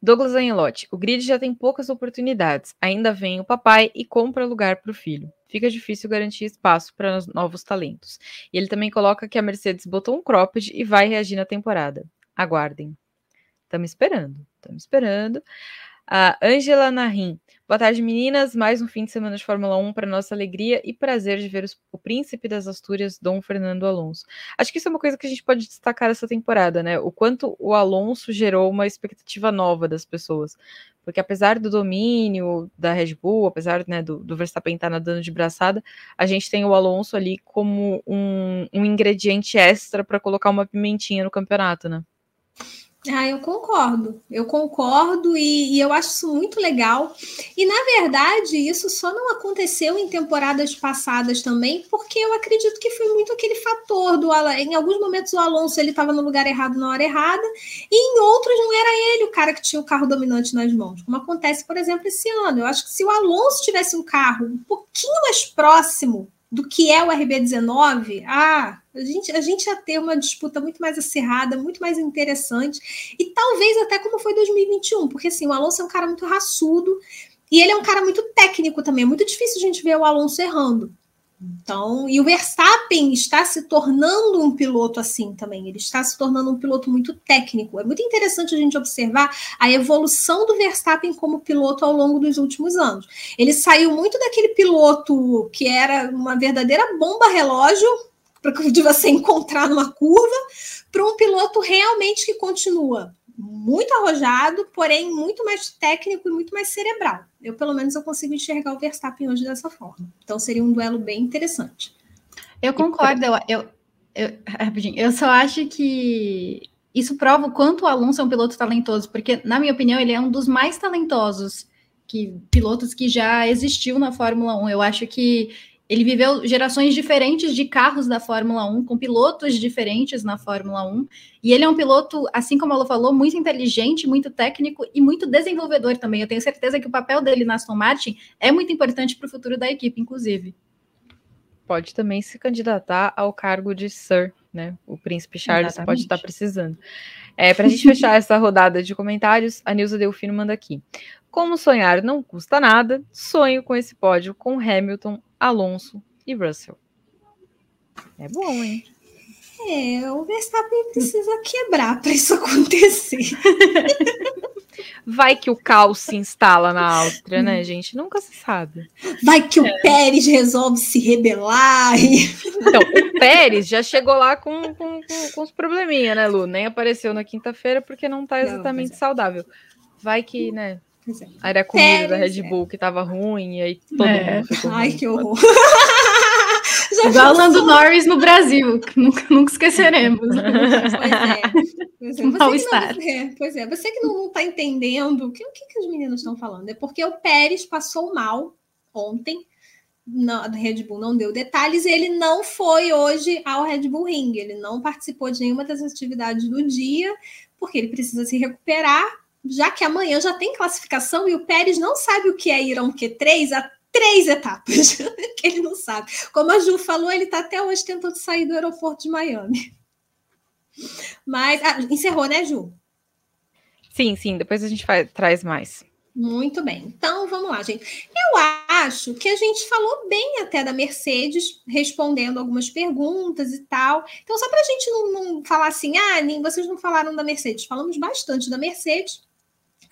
Douglas Angelotti, o grid já tem poucas oportunidades. Ainda vem o papai e compra lugar para o filho. Fica difícil garantir espaço para novos talentos. E ele também coloca que a Mercedes botou um cropped e vai reagir na temporada. Aguardem. Estamos esperando, estamos esperando. A Angela Narim. Boa tarde, meninas. Mais um fim de semana de Fórmula 1 para nossa alegria e prazer de ver os, o príncipe das Astúrias, Dom Fernando Alonso. Acho que isso é uma coisa que a gente pode destacar essa temporada, né? O quanto o Alonso gerou uma expectativa nova das pessoas. Porque apesar do domínio da Red Bull, apesar né, do, do Verstappen estar nadando de braçada, a gente tem o Alonso ali como um, um ingrediente extra para colocar uma pimentinha no campeonato, né? Ah, eu concordo, eu concordo e, e, eu acho isso muito legal. E na verdade, isso só não aconteceu em temporadas passadas também, porque eu acredito que foi muito aquele fator do em alguns momentos o Alonso ele estava no lugar errado na hora errada, e em outros não era ele o cara que tinha o carro dominante nas mãos, como acontece, por exemplo, esse ano. Eu acho que se o Alonso tivesse um carro um pouquinho mais próximo do que é o RB19, ah, a gente, a gente ia ter uma disputa muito mais acirrada, muito mais interessante, e talvez até como foi 2021, porque assim, o Alonso é um cara muito raçudo, e ele é um cara muito técnico também, é muito difícil a gente ver o Alonso errando. Então, e o Verstappen está se tornando um piloto assim também. Ele está se tornando um piloto muito técnico. É muito interessante a gente observar a evolução do Verstappen como piloto ao longo dos últimos anos. Ele saiu muito daquele piloto que era uma verdadeira bomba relógio para que você encontrar numa curva, para um piloto realmente que continua muito arrojado, porém muito mais técnico e muito mais cerebral. Eu, pelo menos, eu consigo enxergar o Verstappen hoje dessa forma. Então, seria um duelo bem interessante. Eu concordo. Eu, eu, eu, [laughs] eu só acho que isso prova o quanto o Alonso é um piloto talentoso, porque, na minha opinião, ele é um dos mais talentosos que pilotos que já existiu na Fórmula 1. Eu acho que ele viveu gerações diferentes de carros da Fórmula 1, com pilotos diferentes na Fórmula 1. E ele é um piloto, assim como ela falou, muito inteligente, muito técnico e muito desenvolvedor também. Eu tenho certeza que o papel dele na Aston Martin é muito importante para o futuro da equipe, inclusive. Pode também se candidatar ao cargo de Sir, né? O príncipe Charles Exatamente. pode estar precisando. É, para a gente fechar essa rodada de comentários, a Nilza Delfino manda aqui. Como sonhar não custa nada, sonho com esse pódio com Hamilton, Alonso e Russell. É bom, hein? É, o Verstappen precisa quebrar para isso acontecer. [laughs] Vai que o caos se instala na Áustria, né, gente? Nunca se sabe. Vai que é. o Pérez resolve se rebelar. E... Então, o Pérez já chegou lá com, com, com, com os probleminha, né, Lu? Nem apareceu na quinta-feira porque não tá exatamente não, é. saudável. Vai que, né. Aí era a comida da Red Bull que tava ruim, e aí todo é. mundo ficou Ai, ruim. que horror. [laughs] Igual o Lando Norris no Brasil, nunca, nunca esqueceremos. Pois é. Pois é. Você não, é, pois é, você que não está entendendo o que, o que, que os meninos estão falando. É porque o Pérez passou mal ontem, na Red Bull não deu detalhes, e ele não foi hoje ao Red Bull Ring, ele não participou de nenhuma das atividades do dia, porque ele precisa se recuperar já que amanhã já tem classificação e o Pérez não sabe o que é ir a um Q3 há três etapas, [laughs] que ele não sabe. Como a Ju falou, ele está até hoje tentando sair do aeroporto de Miami. Mas ah, encerrou, né, Ju? Sim, sim, depois a gente faz, traz mais. Muito bem. Então, vamos lá, gente. Eu acho que a gente falou bem até da Mercedes, respondendo algumas perguntas e tal. Então, só para a gente não, não, falar assim, ah, nem, vocês não falaram da Mercedes. Falamos bastante da Mercedes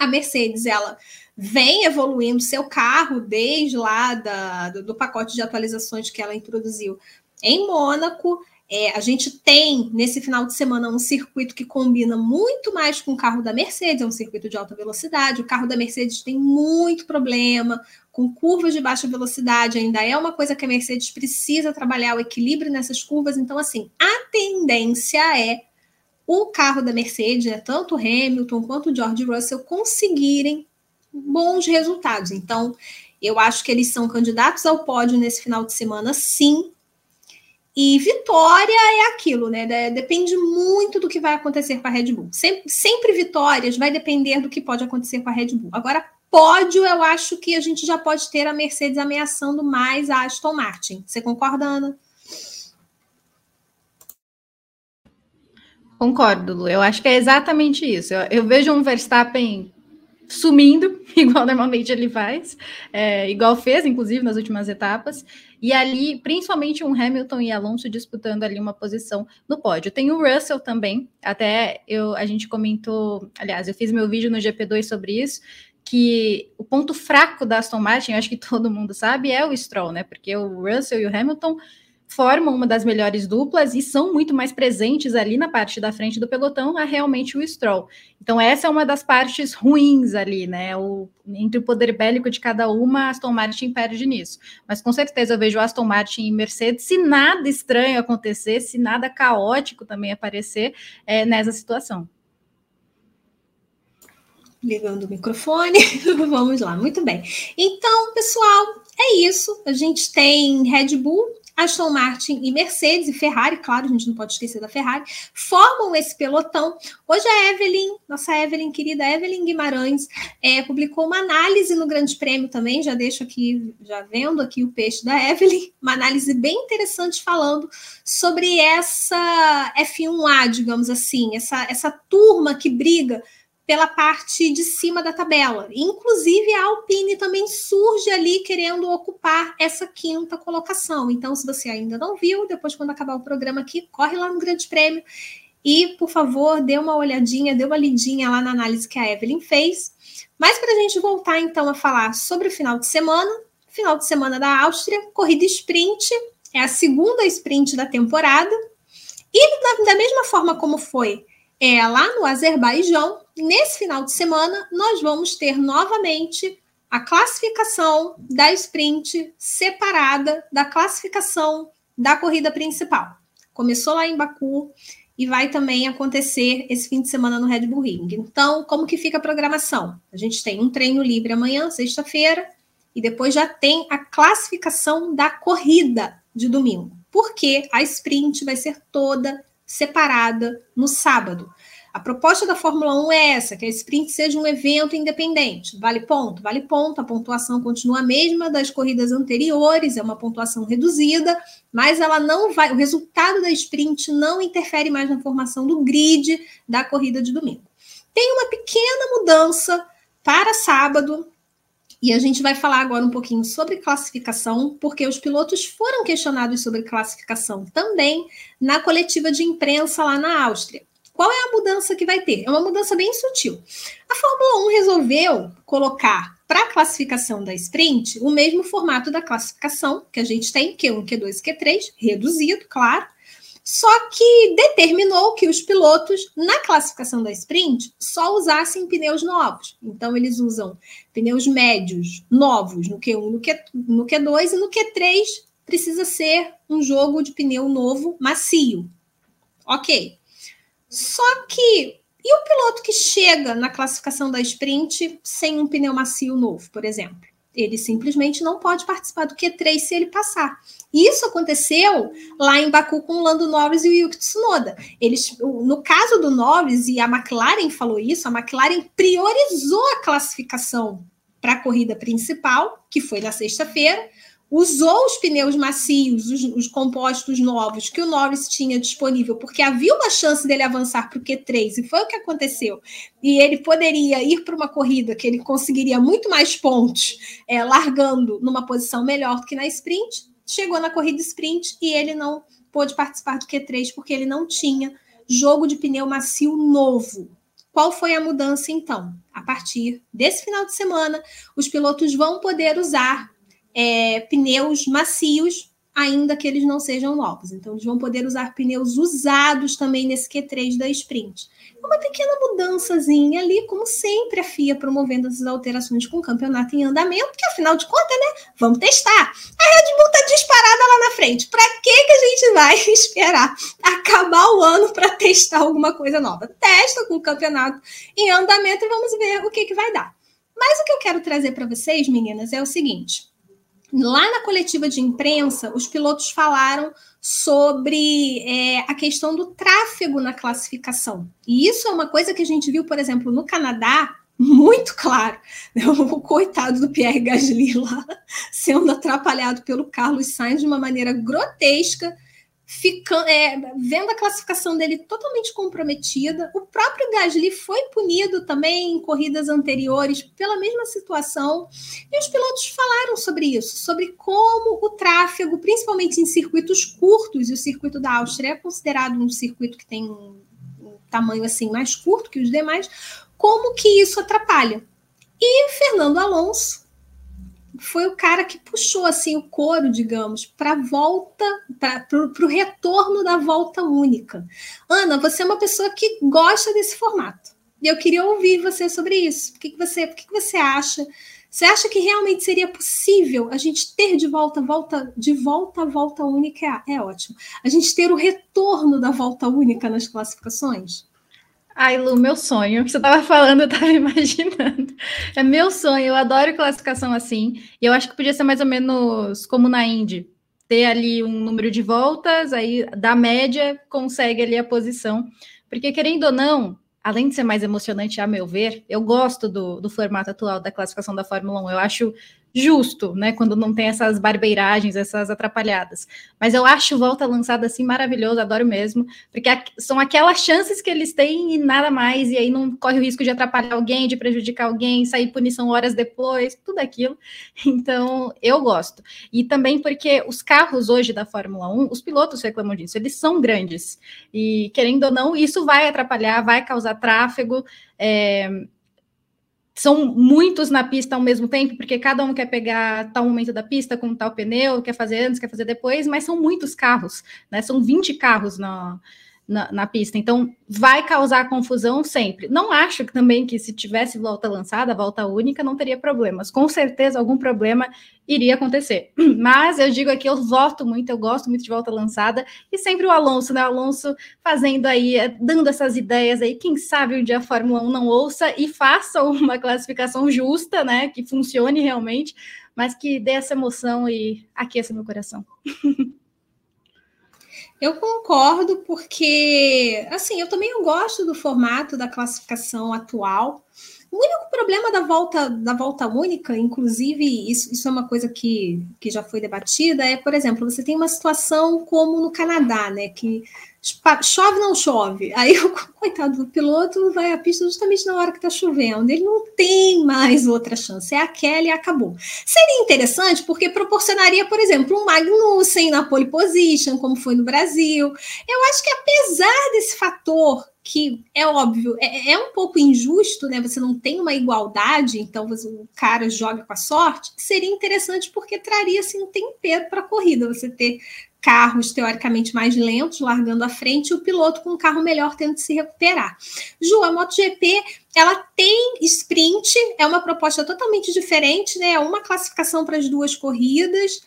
a Mercedes ela vem evoluindo seu carro desde lá da, do, do pacote de atualizações que ela introduziu em Mônaco. É, a gente tem nesse final de semana um circuito que combina muito mais com o carro da Mercedes, é um circuito de alta velocidade. O carro da Mercedes tem muito problema com curvas de baixa velocidade, ainda é uma coisa que a Mercedes precisa trabalhar o equilíbrio nessas curvas. Então, assim, a tendência é o carro da Mercedes, né, tanto Hamilton quanto o George Russell, conseguirem bons resultados. Então, eu acho que eles são candidatos ao pódio nesse final de semana, sim. E vitória é aquilo, né? Depende muito do que vai acontecer com a Red Bull. Sempre, sempre vitórias vai depender do que pode acontecer com a Red Bull. Agora, pódio, eu acho que a gente já pode ter a Mercedes ameaçando mais a Aston Martin. Você concorda, Ana? Concordo, Lu. Eu acho que é exatamente isso. Eu, eu vejo um Verstappen sumindo, [laughs] igual normalmente ele faz, é, igual fez, inclusive, nas últimas etapas, e ali, principalmente um Hamilton e Alonso disputando ali uma posição no pódio. Tem o Russell também, até eu, a gente comentou, aliás, eu fiz meu vídeo no GP2 sobre isso, que o ponto fraco da Aston Martin, acho que [laughs] todo mundo sabe, é o Stroll, né? Porque o Russell e o Hamilton formam uma das melhores duplas e são muito mais presentes ali na parte da frente do pelotão a realmente o Stroll. Então essa é uma das partes ruins ali, né? O, entre o poder bélico de cada uma, Aston Martin perde nisso. Mas com certeza eu vejo Aston Martin e Mercedes, se nada estranho acontecer, se nada caótico também aparecer é, nessa situação. Ligando o microfone, [laughs] vamos lá, muito bem. Então, pessoal, é isso. A gente tem Red Bull Aston Martin e Mercedes e Ferrari, claro, a gente não pode esquecer da Ferrari, formam esse pelotão. Hoje a Evelyn, nossa Evelyn, querida Evelyn Guimarães, é, publicou uma análise no Grande Prêmio também, já deixo aqui, já vendo aqui o peixe da Evelyn, uma análise bem interessante falando sobre essa F1A, digamos assim, essa, essa turma que briga pela parte de cima da tabela. Inclusive, a Alpine também surge ali querendo ocupar essa quinta colocação. Então, se você ainda não viu, depois, quando acabar o programa aqui, corre lá no Grande Prêmio e, por favor, dê uma olhadinha, dê uma lidinha lá na análise que a Evelyn fez. Mas para a gente voltar então a falar sobre o final de semana, final de semana da Áustria, corrida sprint, é a segunda sprint da temporada. E da mesma forma como foi é, lá no Azerbaijão, nesse final de semana, nós vamos ter novamente a classificação da sprint separada da classificação da corrida principal. Começou lá em Baku e vai também acontecer esse fim de semana no Red Bull Ring. Então, como que fica a programação? A gente tem um treino livre amanhã, sexta-feira, e depois já tem a classificação da corrida de domingo. Porque a sprint vai ser toda separada no sábado. A proposta da Fórmula 1 é essa, que a sprint seja um evento independente. Vale ponto? Vale ponto. A pontuação continua a mesma das corridas anteriores, é uma pontuação reduzida, mas ela não vai. O resultado da sprint não interfere mais na formação do grid da corrida de domingo. Tem uma pequena mudança para sábado, e a gente vai falar agora um pouquinho sobre classificação, porque os pilotos foram questionados sobre classificação também na coletiva de imprensa lá na Áustria. Qual é a mudança que vai ter? É uma mudança bem sutil. A Fórmula 1 resolveu colocar para a classificação da sprint o mesmo formato da classificação que a gente tem, Q1, Q2 e Q3, reduzido, claro, só que determinou que os pilotos, na classificação da sprint, só usassem pneus novos. Então, eles usam pneus médios novos no Q1, no, Q, no Q2 e no Q3 precisa ser um jogo de pneu novo, macio. Ok. Só que. E o piloto que chega na classificação da sprint sem um pneu macio novo, por exemplo? Ele simplesmente não pode participar do Q3 se ele passar. Isso aconteceu lá em Baku com o Lando Norris e o Yuki Tsunoda. Eles, no caso do Norris, e a McLaren falou isso, a McLaren priorizou a classificação para a corrida principal, que foi na sexta-feira, usou os pneus macios, os, os, compostos novos que o Norris tinha disponível, porque havia uma chance dele avançar para o Q3, e foi o que aconteceu. E ele poderia ir para uma corrida que ele conseguiria muito mais pontos, é, largando numa posição melhor do que na sprint. Chegou na corrida sprint e ele não pôde participar do Q3 porque ele não tinha jogo de pneu macio novo. Qual foi a mudança então? A partir desse final de semana, os pilotos vão poder usar é, pneus macios, ainda que eles não sejam novos. Então, eles vão poder usar pneus usados também nesse Q3 da sprint. Uma pequena mudançazinha ali, como sempre, a FIA promovendo essas alterações com o campeonato em andamento, porque afinal de contas, né? Vamos testar. A Red Bull tá disparada lá na frente. Para que, que a gente vai [laughs] esperar acabar o ano para testar alguma coisa nova? Testa com o campeonato em andamento e vamos ver o que, que vai dar. Mas o que eu quero trazer para vocês, meninas, é o seguinte Lá na coletiva de imprensa, os pilotos falaram sobre é, a questão do tráfego na classificação. E isso é uma coisa que a gente viu, por exemplo, no Canadá, muito claro. [laughs] O coitado do Pierre Gasly lá [laughs] sendo atrapalhado pelo Carlos Sainz de uma maneira grotesca ficando, é, vendo a classificação dele totalmente comprometida. O próprio Gasly foi punido também em corridas anteriores pela mesma situação. E os pilotos falaram sobre isso, sobre como o tráfego, principalmente em circuitos curtos, e o circuito da Áustria é considerado um circuito que tem um tamanho assim mais curto que os demais, como que isso atrapalha. E Fernando Alonso foi o cara que puxou assim o couro, digamos, para volta, para o retorno da volta única. Ana, você é uma pessoa que gosta desse formato. E eu queria ouvir você sobre isso. O que, que você, o que, que você acha? Você acha que realmente seria possível a gente ter de volta, volta, de volta a volta única? É, é ótimo. A gente ter o retorno da volta única nas classificações? Ai, Lu, meu sonho. Você estava falando, eu estava [laughs] imaginando. É meu sonho, eu adoro classificação assim. E eu acho que podia ser mais ou menos como na Indy. Ter ali um número de voltas, aí da média consegue ali a posição. Porque, querendo ou não, além de ser mais emocionante, a meu ver, eu gosto do, do formato atual da classificação da Fórmula 1. Eu acho justo, né? Quando não tem essas barbeiragens, essas atrapalhadas. Mas eu acho volta lançada assim maravilhoso, adoro mesmo, porque são aquelas chances que eles têm e nada mais, e aí não corre o risco de atrapalhar alguém, de prejudicar alguém, sair punição horas depois, tudo aquilo. Então, eu gosto. E também porque os carros hoje da Fórmula 1, os pilotos reclamam disso, eles são grandes. E querendo ou não, isso vai atrapalhar, vai causar tráfego. É, são muitos na pista ao mesmo tempo, porque cada um quer pegar tal momento da pista com tal pneu, quer fazer antes, quer fazer depois, mas são muitos carros, né? São 20 carros na, na, na, pista. Então, vai causar confusão sempre. Não acho também que se tivesse volta lançada, volta única, não teria problemas. Com certeza, algum problema iria acontecer. [clears throat] Mas eu digo aqui, eu voto muito, eu gosto muito de volta lançada. E sempre o Alonso, né? O Alonso fazendo aí, eh, dando essas ideias aí. Quem sabe um dia a Fórmula 1 não ouça e faça [laughs] uma classificação justa, né? Que funcione realmente, mas que dê essa emoção e aqueça meu coração. [laughs] Eu concordo, porque, assim, eu também gosto do formato da classificação atual. O único problema da volta, da volta única, inclusive, isso, isso é uma coisa que, que já foi debatida, é, por exemplo, você tem uma situação como no Canadá, né? Que chove não chove. Aí [laughs] o coitado do piloto vai à pista justamente na hora que está chovendo. Ele não tem mais outra chance. É aquela e acabou. Seria interessante porque proporcionaria, por exemplo, um Magnussen na pole position, como foi no Brasil. Eu acho que apesar desse fator que é óbvio, é, é, um pouco injusto, né? Você não tem uma igualdade, então você, o cara joga com a sorte. Seria interessante porque traria assim um tempero para a corrida. Você ter carros teoricamente mais lentos largando à frente e o piloto com um carro melhor tendo que se recuperar. Ju, a MotoGP ela tem sprint, é uma proposta totalmente diferente, né? É uma classificação para as duas corridas.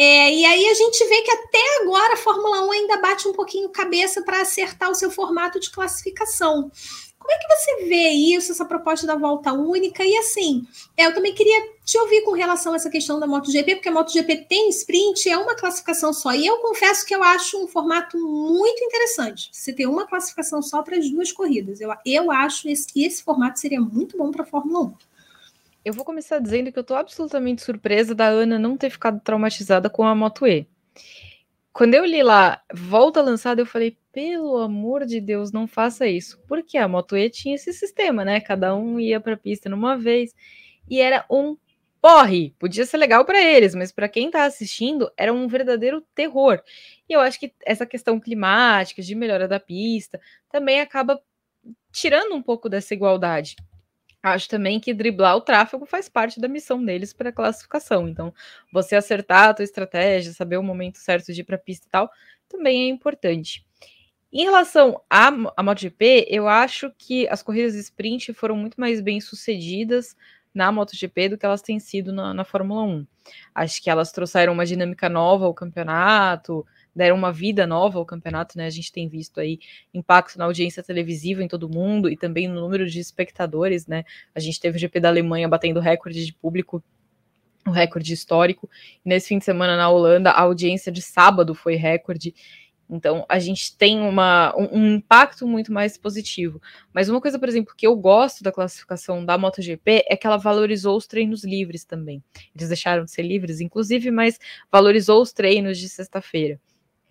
É, e aí a gente vê que até agora a Fórmula 1 ainda bate um pouquinho cabeça para acertar o seu formato de classificação. Como é que você vê isso, essa proposta da volta única? E assim, é, eu também queria te ouvir com relação a essa questão da MotoGP, porque a MotoGP tem sprint, é uma classificação só. E eu confesso que eu acho um formato muito interessante. Você ter uma classificação só para as duas corridas. Eu, eu acho esse, que esse formato seria muito bom para a Fórmula 1. Eu vou começar dizendo que eu tô absolutamente surpresa da Ana não ter ficado traumatizada com a Moto E. Quando eu li lá, volta lançada, eu falei, pelo amor de Deus, não faça isso. Porque a Moto E tinha esse sistema, né? Cada um ia para a pista numa vez e era um porre. Podia ser legal para eles, mas para quem tá assistindo, era um verdadeiro terror. E eu acho que essa questão climática, de melhora da pista, também acaba tirando um pouco dessa igualdade. Acho também que driblar o tráfego faz parte da missão deles para a classificação. Então, você acertar a tua estratégia, saber o momento certo de ir para a pista e tal, também é importante. Em relação à, MotoGP, eu acho que as corridas de sprint foram muito mais bem sucedidas na MotoGP do que elas têm sido na, na Fórmula 1. Acho que elas trouxeram uma dinâmica nova ao campeonato, deram uma vida nova ao campeonato, né? A gente tem visto aí impacto na audiência televisiva em todo mundo e também no número de espectadores, né? A gente teve o GP da Alemanha batendo recorde de público, um recorde histórico. Nesse fim de semana na Holanda, a audiência de sábado foi recorde. Então, a gente tem uma, um, um, impacto muito mais positivo. Mas uma coisa, por exemplo, que eu gosto da classificação da MotoGP é que ela valorizou os treinos livres também. Eles deixaram de ser livres, inclusive, mas valorizou os treinos de sexta-feira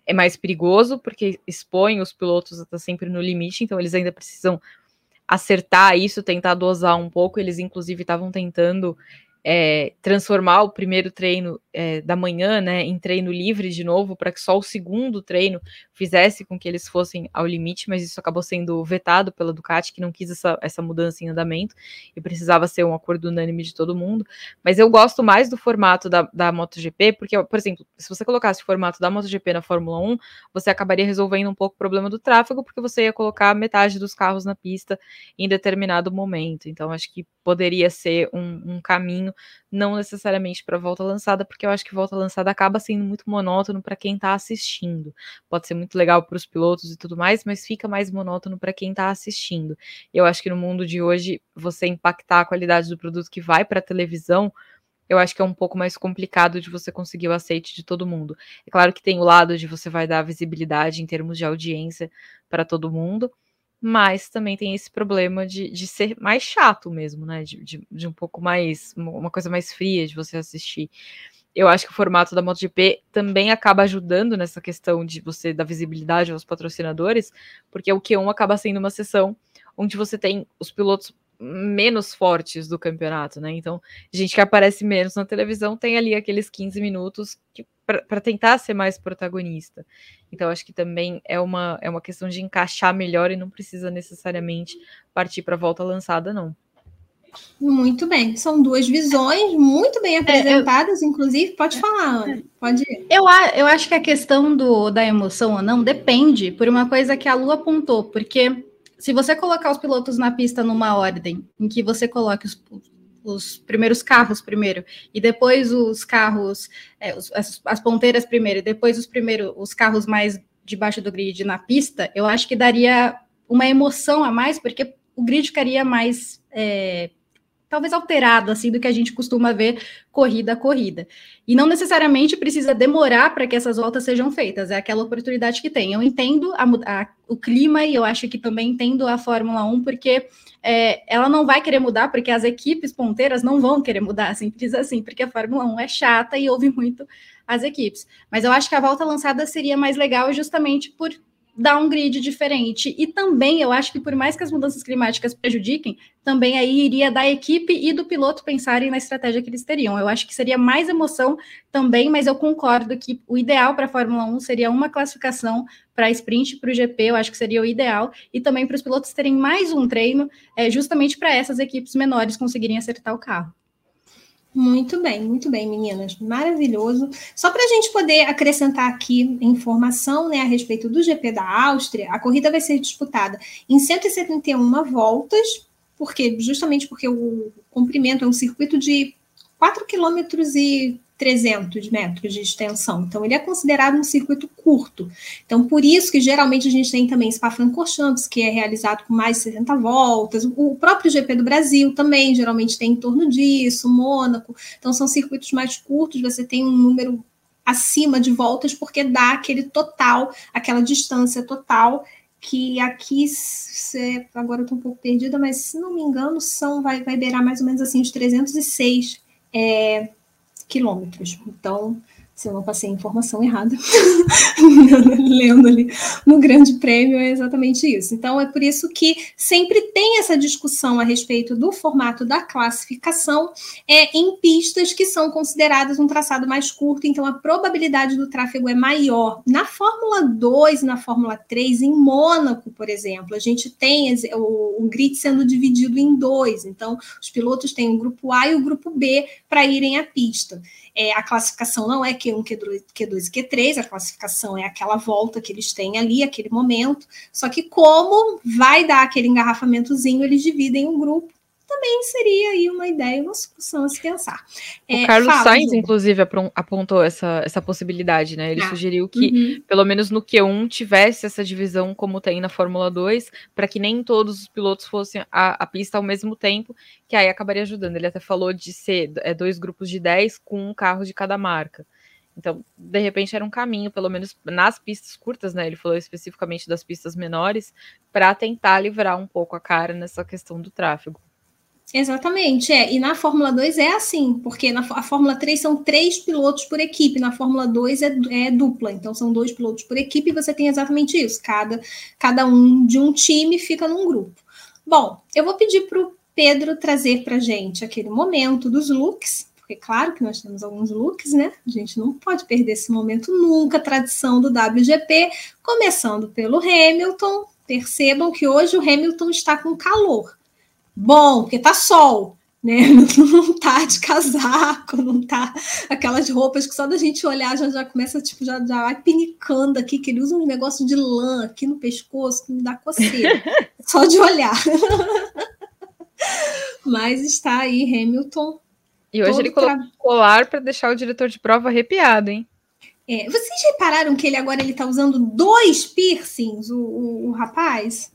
é mais perigoso, porque expõe os pilotos a estar sempre no limite, então eles ainda precisam acertar isso, tentar dosar um pouco. Eles, inclusive, estavam tentando é, transformar o primeiro treino é, da manhã né, em treino livre de novo, para que só o segundo treino fizesse com que eles fossem ao limite, mas isso acabou sendo vetado pela Ducati, que não quis essa, essa mudança em andamento e precisava ser um acordo unânime de todo mundo. Mas eu gosto mais do formato da, da MotoGP, porque, por exemplo, se você colocasse o formato da MotoGP na Fórmula 1, você acabaria resolvendo um pouco o problema do tráfego, porque você ia colocar metade dos carros na pista em determinado momento. Então, acho que poderia ser um, um caminho, não necessariamente para volta lançada, porque eu acho que volta lançada acaba sendo muito monótono para quem está assistindo. Pode ser muito legal para os pilotos e tudo mais, mas fica mais monótono para quem está assistindo. Eu acho que no mundo de hoje, você impactar a qualidade do produto que vai para a televisão eu acho que é um pouco mais complicado de você conseguir o aceite de todo mundo. É claro que tem o lado de você vai dar visibilidade em termos de audiência para todo mundo, mas também tem esse problema de, de ser mais chato mesmo, né? De, de, de, um pouco mais, uma coisa mais fria de você assistir. Eu acho que o formato da MotoGP também acaba ajudando nessa questão de você dar visibilidade aos patrocinadores, porque o Q1 acaba sendo uma sessão onde você tem os pilotos menos fortes do campeonato, né? Então, gente que aparece menos na televisão tem ali aqueles 15 minutos para tentar ser mais protagonista. Então, acho que também é uma, é uma questão de encaixar melhor e não precisa necessariamente partir para a volta lançada, não. Muito bem, são duas visões muito bem apresentadas, é, eu... inclusive. Pode falar, Ana. Pode ir. Eu, eu acho que a questão do, da emoção ou não depende por uma coisa que a Lu apontou, porque se você colocar os pilotos na pista numa ordem em que você coloque os, os primeiros carros primeiro e depois os carros, é, os, as, as, ponteiras primeiro e depois os primeiros, os carros mais debaixo do grid na pista, eu acho que daria uma emoção a mais, porque o grid ficaria mais é, talvez alterado assim do que a gente costuma ver corrida a corrida. E não necessariamente precisa demorar para que essas voltas sejam feitas, é aquela oportunidade que tem. Eu entendo a, a, o clima e eu acho que também entendo a Fórmula 1, porque é, ela não vai querer mudar, porque as equipes ponteiras não vão querer mudar, [laughs] simples assim, porque a Fórmula 1 é chata e ouve muito as equipes. Mas eu acho que a volta lançada seria mais legal justamente por dar um grid diferente. E também, eu acho que por mais que as mudanças climáticas prejudiquem, também aí iria da equipe e do piloto pensarem na estratégia que eles teriam. Eu acho que seria mais emoção também, mas eu concordo que o ideal para a Fórmula 1 seria uma classificação para sprint, para o GP, eu acho que seria o ideal, e também para os pilotos terem mais um treino, é, justamente para essas equipes menores conseguirem acertar o carro. Muito bem, muito bem, meninas. Maravilhoso. Só para a gente poder acrescentar aqui informação né, a respeito do GP da Áustria, a corrida vai ser disputada em 171 voltas, porque justamente porque o comprimento é um circuito de 4 km e 300 metros de extensão. Então, ele é considerado um circuito curto. Então, por isso que geralmente a gente tem também Spa-Francorchamps, que é realizado com mais de 60 voltas. O próprio GP do Brasil também geralmente tem em torno disso, Mônaco. Então, são circuitos mais curtos, você tem um número acima de voltas, porque dá aquele total, aquela distância total que aqui, agora eu estou um pouco perdida, mas se não me engano, são, vai, vai beirar mais ou menos assim, os 306 é, quilômetros. Então, se eu não passei a informação errada, [laughs] lendo ali no Grande Prêmio, é exatamente isso. Então, é por isso que sempre tem essa discussão a respeito do formato da classificação é, em pistas que são consideradas um traçado mais curto, então a probabilidade do tráfego é maior. Na Fórmula 2, na Fórmula 3, em Mônaco, por exemplo, a gente tem o, o grid sendo dividido em dois, então os pilotos têm o grupo A e o grupo B para irem à pista. É, a classificação não é Q1, Q2, Q2 e Q3, a classificação é aquela volta que eles têm ali, aquele momento. Só que como vai dar aquele engarrafamentozinho, eles dividem um grupo também seria aí uma ideia, uma solução a se pensar. O é, Carlos fala, Sainz, inclusive, apontou essa, essa possibilidade, né? Ele ah, sugeriu que, uhum. pelo menos no Q1, tivesse essa divisão como tem na Fórmula 2, para que nem todos os pilotos fossem a, a, pista ao mesmo tempo, que aí acabaria ajudando. Ele até falou de ser é, dois grupos de 10 com um carro de cada marca. Então, de repente, era um caminho, pelo menos nas pistas curtas, né? Ele falou especificamente das pistas menores, para tentar livrar um pouco a cara nessa questão do tráfego. Exatamente, é. E na Fórmula 2 é assim, porque na a Fórmula 3 são três pilotos por equipe, na Fórmula 2 é, é dupla, então são dois pilotos por equipe e você tem exatamente isso. Cada, cada um de um time fica num grupo. Bom, eu vou pedir para o Pedro trazer para gente aquele momento dos looks, porque claro que nós temos alguns looks, né? A gente não pode perder esse momento nunca, tradição do WGP, começando pelo Hamilton. Percebam que hoje o Hamilton está com calor. Bom, porque tá sol, né? [laughs] Não tá de casaco, não tá aquelas roupas que só da gente olhar já, já começa, tipo, já, já vai pinicando aqui, que ele usa um negócio de lã aqui no pescoço que me dá coceira, [laughs] só de olhar. [laughs] Mas está aí Hamilton. E hoje ele colocou tra... colar para deixar o diretor de prova arrepiado, hein? É, vocês repararam que ele agora ele tá usando dois piercings, o, o, o rapaz?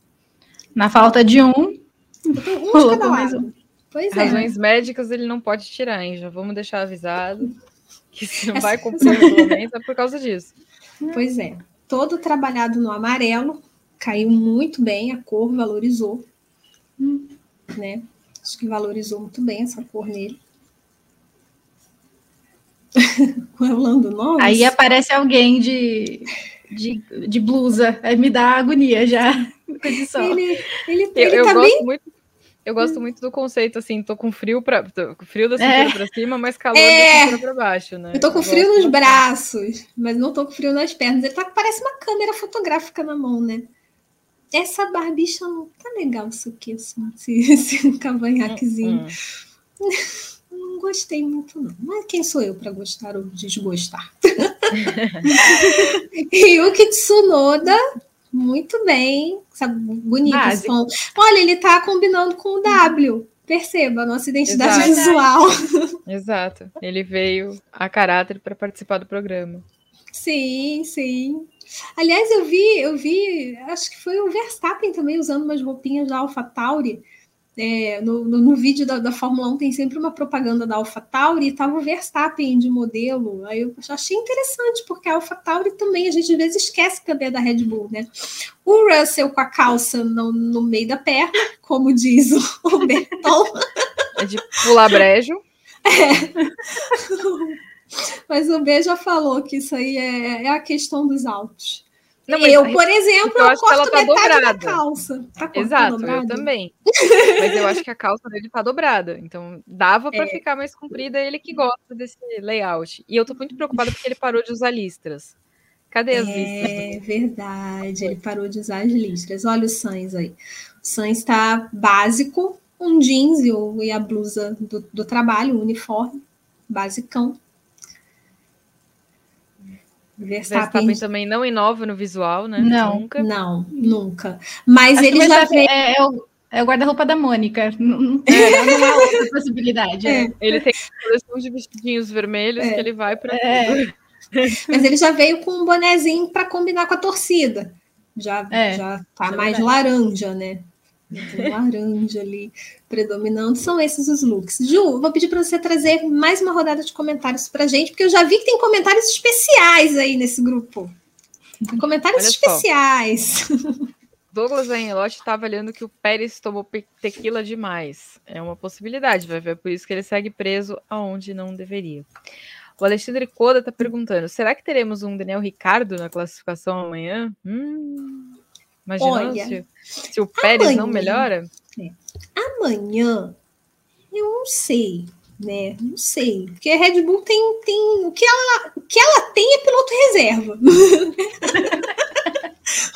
Na falta de um, um de cada lado. Pois é. Razões médicas ele não pode tirar, hein? Já vamos deixar avisado que se não [laughs] vai cumprir o regulamento é por causa disso. Pois é. Todo trabalhado no amarelo, caiu muito bem, a cor valorizou. Hum. Né? Acho que valorizou muito bem essa cor nele. [laughs] Rolando nós. Aí aparece alguém de, de, de blusa, aí me dá agonia já. Ele, ele, ele eu, tá eu bem... gosto muito eu gosto muito do conceito, assim, tô com frio para frio da cintura é. para cima, mas calor é. da cintura para baixo, né? Eu tô com eu frio nos braços, mas não tô com frio nas pernas. Ele tá parece uma câmera fotográfica na mão, né? Essa barbicha não tá legal isso aqui, assim, esse, esse [laughs] cavanhaquezinho. Hum, hum. [laughs] Não gostei muito, não. Mas quem sou eu para gostar ou desgostar? [laughs] e o Tsunoda muito bem, sabe, bonito esse som. Olha, ele tá combinando com o W. Perceba a nossa identidade Exato. visual. [laughs] Exato. Ele veio a caráter para participar do programa. Sim, sim. Aliás, eu vi, eu vi, acho que foi o Verstappen também usando umas roupinhas da AlphaTauri é, no, no, no, vídeo da, da, Fórmula 1 tem sempre uma propaganda da AlphaTauri e estava o Verstappen de modelo. Aí eu achei interessante, porque a AlphaTauri também a gente às vezes esquece que é da Red Bull, né? O Russell com a calça no, no meio da perna, como diz o, o Berton. [laughs] É de pular brejo. [laughs] É. Mas o B já falou que isso aí é, é a questão dos altos. Não, eu, por exemplo, eu, eu corto tá metade dobrada. da calça. Tá Exato, eu também. [laughs] mas eu acho que a calça dele tá dobrada. Então dava para é. ficar mais comprida ele que gosta desse layout. E eu tô muito preocupada porque ele parou de usar listras. Cadê as é, listras? É verdade, ele parou de usar as listras. Olha o Sainz aí. O Sainz está básico, um jeans e, a blusa do, do trabalho, o uniforme, basicão. Verstappen, Verstappen também não inova no visual, né? Não, nunca. Não, nunca. Mas Acho ele já vem. É, é, o, é o guarda-roupa da Mônica. Não, é, não há outra possibilidade. É. Ele tem coleção de vestidinhos vermelhos que ele vai para. É. [laughs] Mas ele já veio com um bonezinho para combinar com a torcida. Já, é, já tá mais laranja, né? Tem laranja ali predominando. São esses os looks. Ju, vou pedir para você trazer mais uma rodada de comentários para gente, porque eu já vi que tem comentários especiais aí nesse grupo. [laughs] Comentários especiais. Douglas Angelotti está avaliando que o Pérez tomou tequila demais. É uma possibilidade, vai ver por isso que ele segue preso aonde não deveria. O Alexandre Coda está perguntando: será que teremos um Daniel Ricardo na classificação amanhã? Hum, Imagina Olha, se, se, o Pérez amanhã, não melhora. É, amanhã, eu não sei, né? Não sei. Porque a Red Bull tem. tem o, que ela, o que ela tem é piloto reserva. [laughs]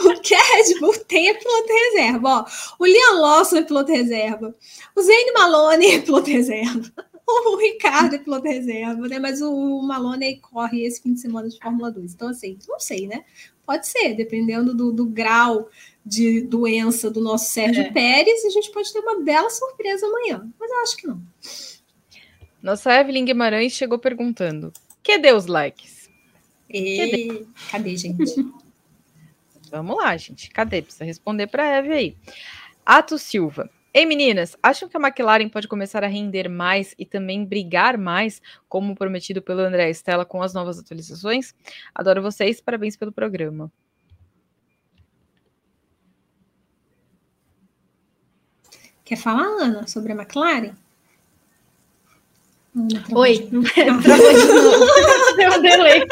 o que a Red Bull tem é piloto reserva. Ó, o Liam Lawson é piloto reserva. O Zane Malone é piloto reserva. O Ricardo é piloto reserva, né? Mas o Malone corre esse fim de semana de Fórmula 2. Então, assim, não sei, né? Pode ser, dependendo do, do grau de doença do nosso Sérgio é. Pérez, a gente pode ter uma bela surpresa amanhã. Mas eu acho que não. Nossa Evelyn Guimarães chegou perguntando: cadê os likes? E... Cadê? cadê, gente? Vamos lá, gente. Cadê? Precisa responder para a Eve aí. Ato Silva. Ei, meninas, acham que a McLaren pode começar a render mais e também brigar mais, como prometido pelo André Stella com as novas atualizações? Adoro vocês, parabéns pelo programa. Quer falar, Ana, sobre a McLaren? Ana, Oi, travou de novo. Deu um delay.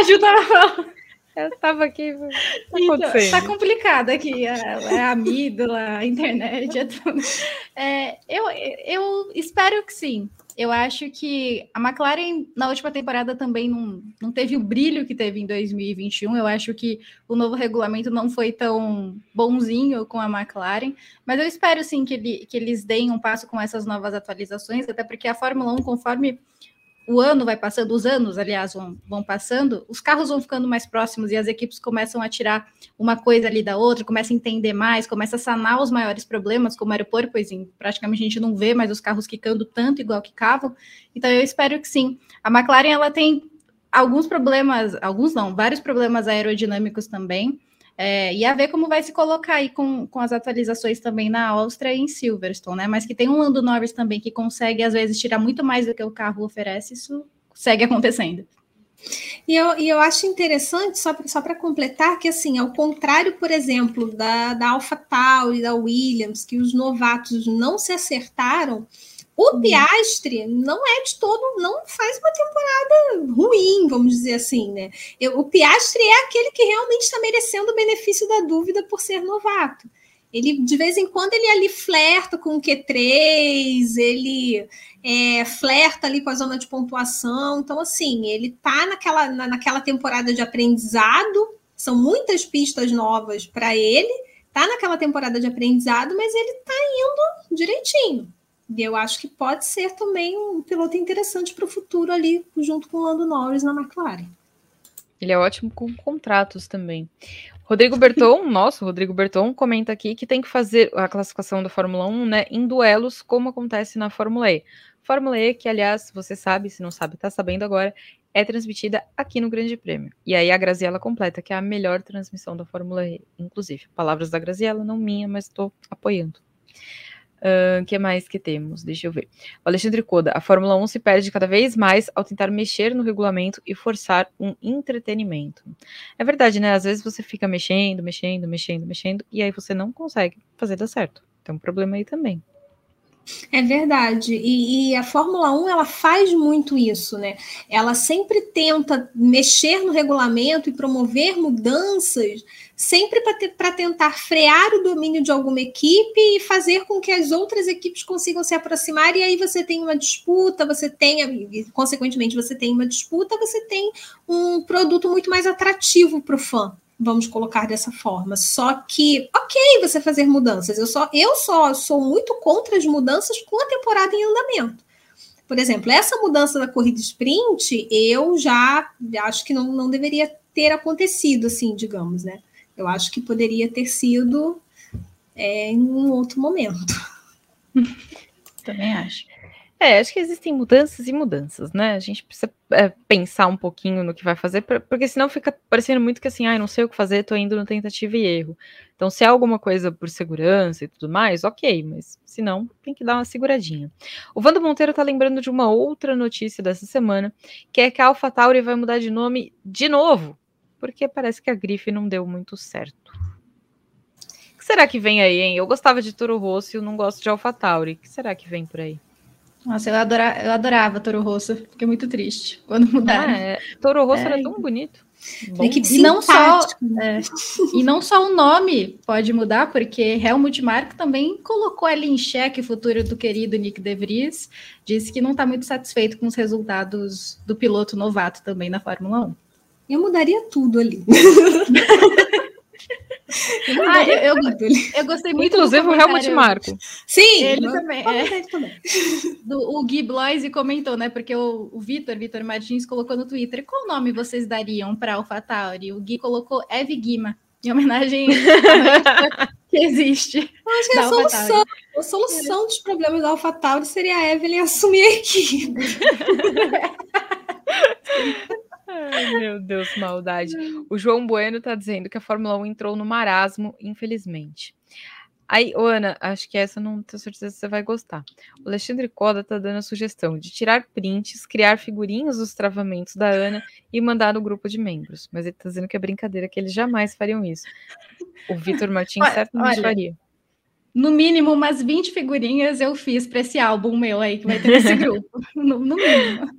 Ajuda a falar. Eu estava aqui. Tá, então, tá complicado aqui. É, é a amígdala, a [laughs] internet, é tudo. É, eu, eu espero que sim. eu acho que a McLaren na última temporada também não, não teve o brilho que teve em 2021. Eu acho que o novo regulamento não foi tão bonzinho com a McLaren, mas eu espero sim que, ele, que eles deem um passo com essas novas atualizações, até porque a Fórmula 1, conforme o ano vai passando, os anos, aliás, vão, vão passando, os carros vão ficando mais próximos e as equipes começam a tirar uma coisa ali da outra, começam a entender mais, começa a sanar os maiores problemas, como o porpoising, praticamente a gente não vê mais os carros quicando tanto igual quicavam. Então eu espero que sim. A McLaren ela tem alguns problemas, alguns não, vários problemas aerodinâmicos também. É, e a ver como vai se colocar aí com, com as atualizações também na Áustria e em Silverstone, né? Mas que tem um Lando Norris também que consegue, às vezes, tirar muito mais do que o carro oferece, isso segue [laughs] acontecendo. E eu, e eu acho interessante, só para só completar, que assim, ao contrário, por exemplo, da, da AlphaTauri, da Williams, que os novatos não se acertaram, o uhum. Piastre não é de todo, não faz uma temporada ruim, vamos dizer assim, né? Eu, o Piastre é aquele que realmente está merecendo o benefício da dúvida por ser novato. Ele, de vez em quando, ele ali flerta com o Q3, ele é, flerta ali com a zona de pontuação. Então, assim, ele tá naquela, na, naquela temporada de aprendizado, são muitas pistas novas para ele, tá naquela temporada de aprendizado, mas ele tá indo direitinho. E eu acho que pode ser também um piloto interessante para o futuro ali, junto com o Lando Norris na McLaren. Ele é ótimo com contratos também. Rodrigo Berton, [laughs] nosso Rodrigo Berton, comenta aqui que tem que fazer a classificação da Fórmula 1 né, em duelos, como acontece na Fórmula E. Fórmula E, que aliás, você sabe, se não sabe, está sabendo agora, é transmitida aqui no Grande Prêmio. E aí a Graziella completa, que é a melhor transmissão da Fórmula E, inclusive. Palavras da Graziella, não minha, mas estou apoiando. O uh, que mais que temos? Deixa eu ver. O Alexandre Coda, a Fórmula 1 se perde cada vez mais ao tentar mexer no regulamento e forçar um entretenimento. É verdade, né? Às vezes você fica mexendo, mexendo, mexendo, mexendo, e aí você não consegue fazer dar certo. Tem um problema aí também. É verdade. E, e, a Fórmula 1 ela faz muito isso, né? Ela sempre tenta mexer no regulamento e promover mudanças, sempre para tentar frear o domínio de alguma equipe e fazer com que as outras equipes consigam se aproximar. E aí você tem uma disputa, você tem, consequentemente, você tem uma disputa, você tem um produto muito mais atrativo para o fã vamos colocar dessa forma. Só que, ok, você fazer mudanças. Eu só, eu só sou muito contra as mudanças com a temporada em andamento. Por exemplo, essa mudança da corrida sprint, eu já acho que não, não deveria ter acontecido, assim, digamos, né? Eu acho que poderia ter sido é, em um outro momento. [laughs] Também acho. É, acho que existem mudanças e mudanças, né? A gente precisa é, pensar um pouquinho no que vai fazer, porque senão fica parecendo muito que assim, ah, não sei o que fazer, tô indo no tentativa e erro. Então, se é alguma coisa por segurança e tudo mais, ok, mas se não, tem que dar uma seguradinha. O Vando Monteiro tá lembrando de uma outra notícia dessa semana, que é que a AlphaTauri vai mudar de nome de novo, porque parece que a grife não deu muito certo. O que será que vem aí, hein? Eu gostava de Toro Rosso e eu não gosto de AlphaTauri. O que será que vem por aí? Nossa, eu adorava, eu adorava Toro Rosso. Fiquei muito triste quando [laughs] mudaram. Ah, é. Toro Rosso é. era tão bonito. Bom, e não só é, e não só o nome pode mudar, porque Helmut Marko também colocou ali em xeque o futuro do querido Nick De Vries, disse que não está muito satisfeito com os resultados do piloto novato também na Fórmula 1. Eu mudaria tudo ali. [laughs] [laughs] ah, eu, eu, eu, gostei muito Inclusive o Helmut Marco. Sim, ele também. É, também. [laughs] Do, o Gui Bloise comentou, né? Porque o, o Vitor, Vitor Martins, colocou no Twitter qual nome vocês dariam para AlphaTauri? O Gui colocou Eve Guima, em homenagem [laughs] que existe. Eu acho que a solução, a solução dos problemas da AlphaTauri seria a Evelyn assumir a equipe. Ai, meu Deus, maldade. O João Bueno tá dizendo que a Fórmula 1 entrou no marasmo, infelizmente. Aí, Ana, acho que essa não tenho certeza que você vai gostar. O Alexandre Coda tá dando a sugestão de tirar prints, criar figurinhas dos travamentos da Ana e mandar no grupo de membros. Mas ele tá dizendo que é brincadeira, que eles jamais fariam isso. O Vitor Martins certamente olha, faria no mínimo umas 20 figurinhas eu fiz para esse álbum meu aí que vai ter nesse [laughs] grupo, no, no, mínimo.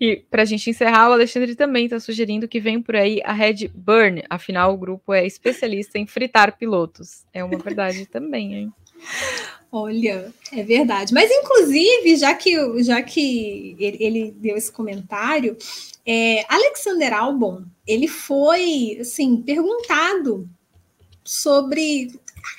E para a gente encerrar, o Alexandre também está sugerindo que vem por aí a Red Burn, afinal o grupo é especialista em fritar pilotos. É uma verdade [laughs] também, hein? Olha, é verdade. Mas, inclusive, já que, já que ele, ele deu esse comentário, é, Alexander Albon, ele foi, assim, perguntado sobre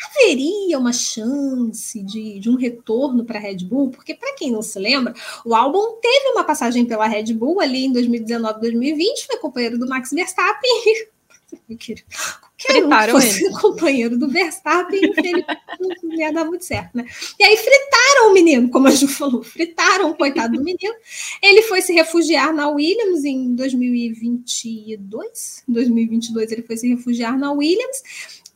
haveria uma chance de, de um retorno para a Red Bull? Porque, para quem não se lembra, o Albon teve uma passagem pela Red Bull ali em 2019, 2020, foi companheiro do Max Verstappen [laughs] fritaram ele. [laughs] companheiro do Verstappen, não ia dar muito certo, né? E aí fritaram o menino, como a Ju falou, fritaram o coitado do menino. Ele foi se refugiar na Williams em 2022. Em 2022 ele foi se refugiar na Williams.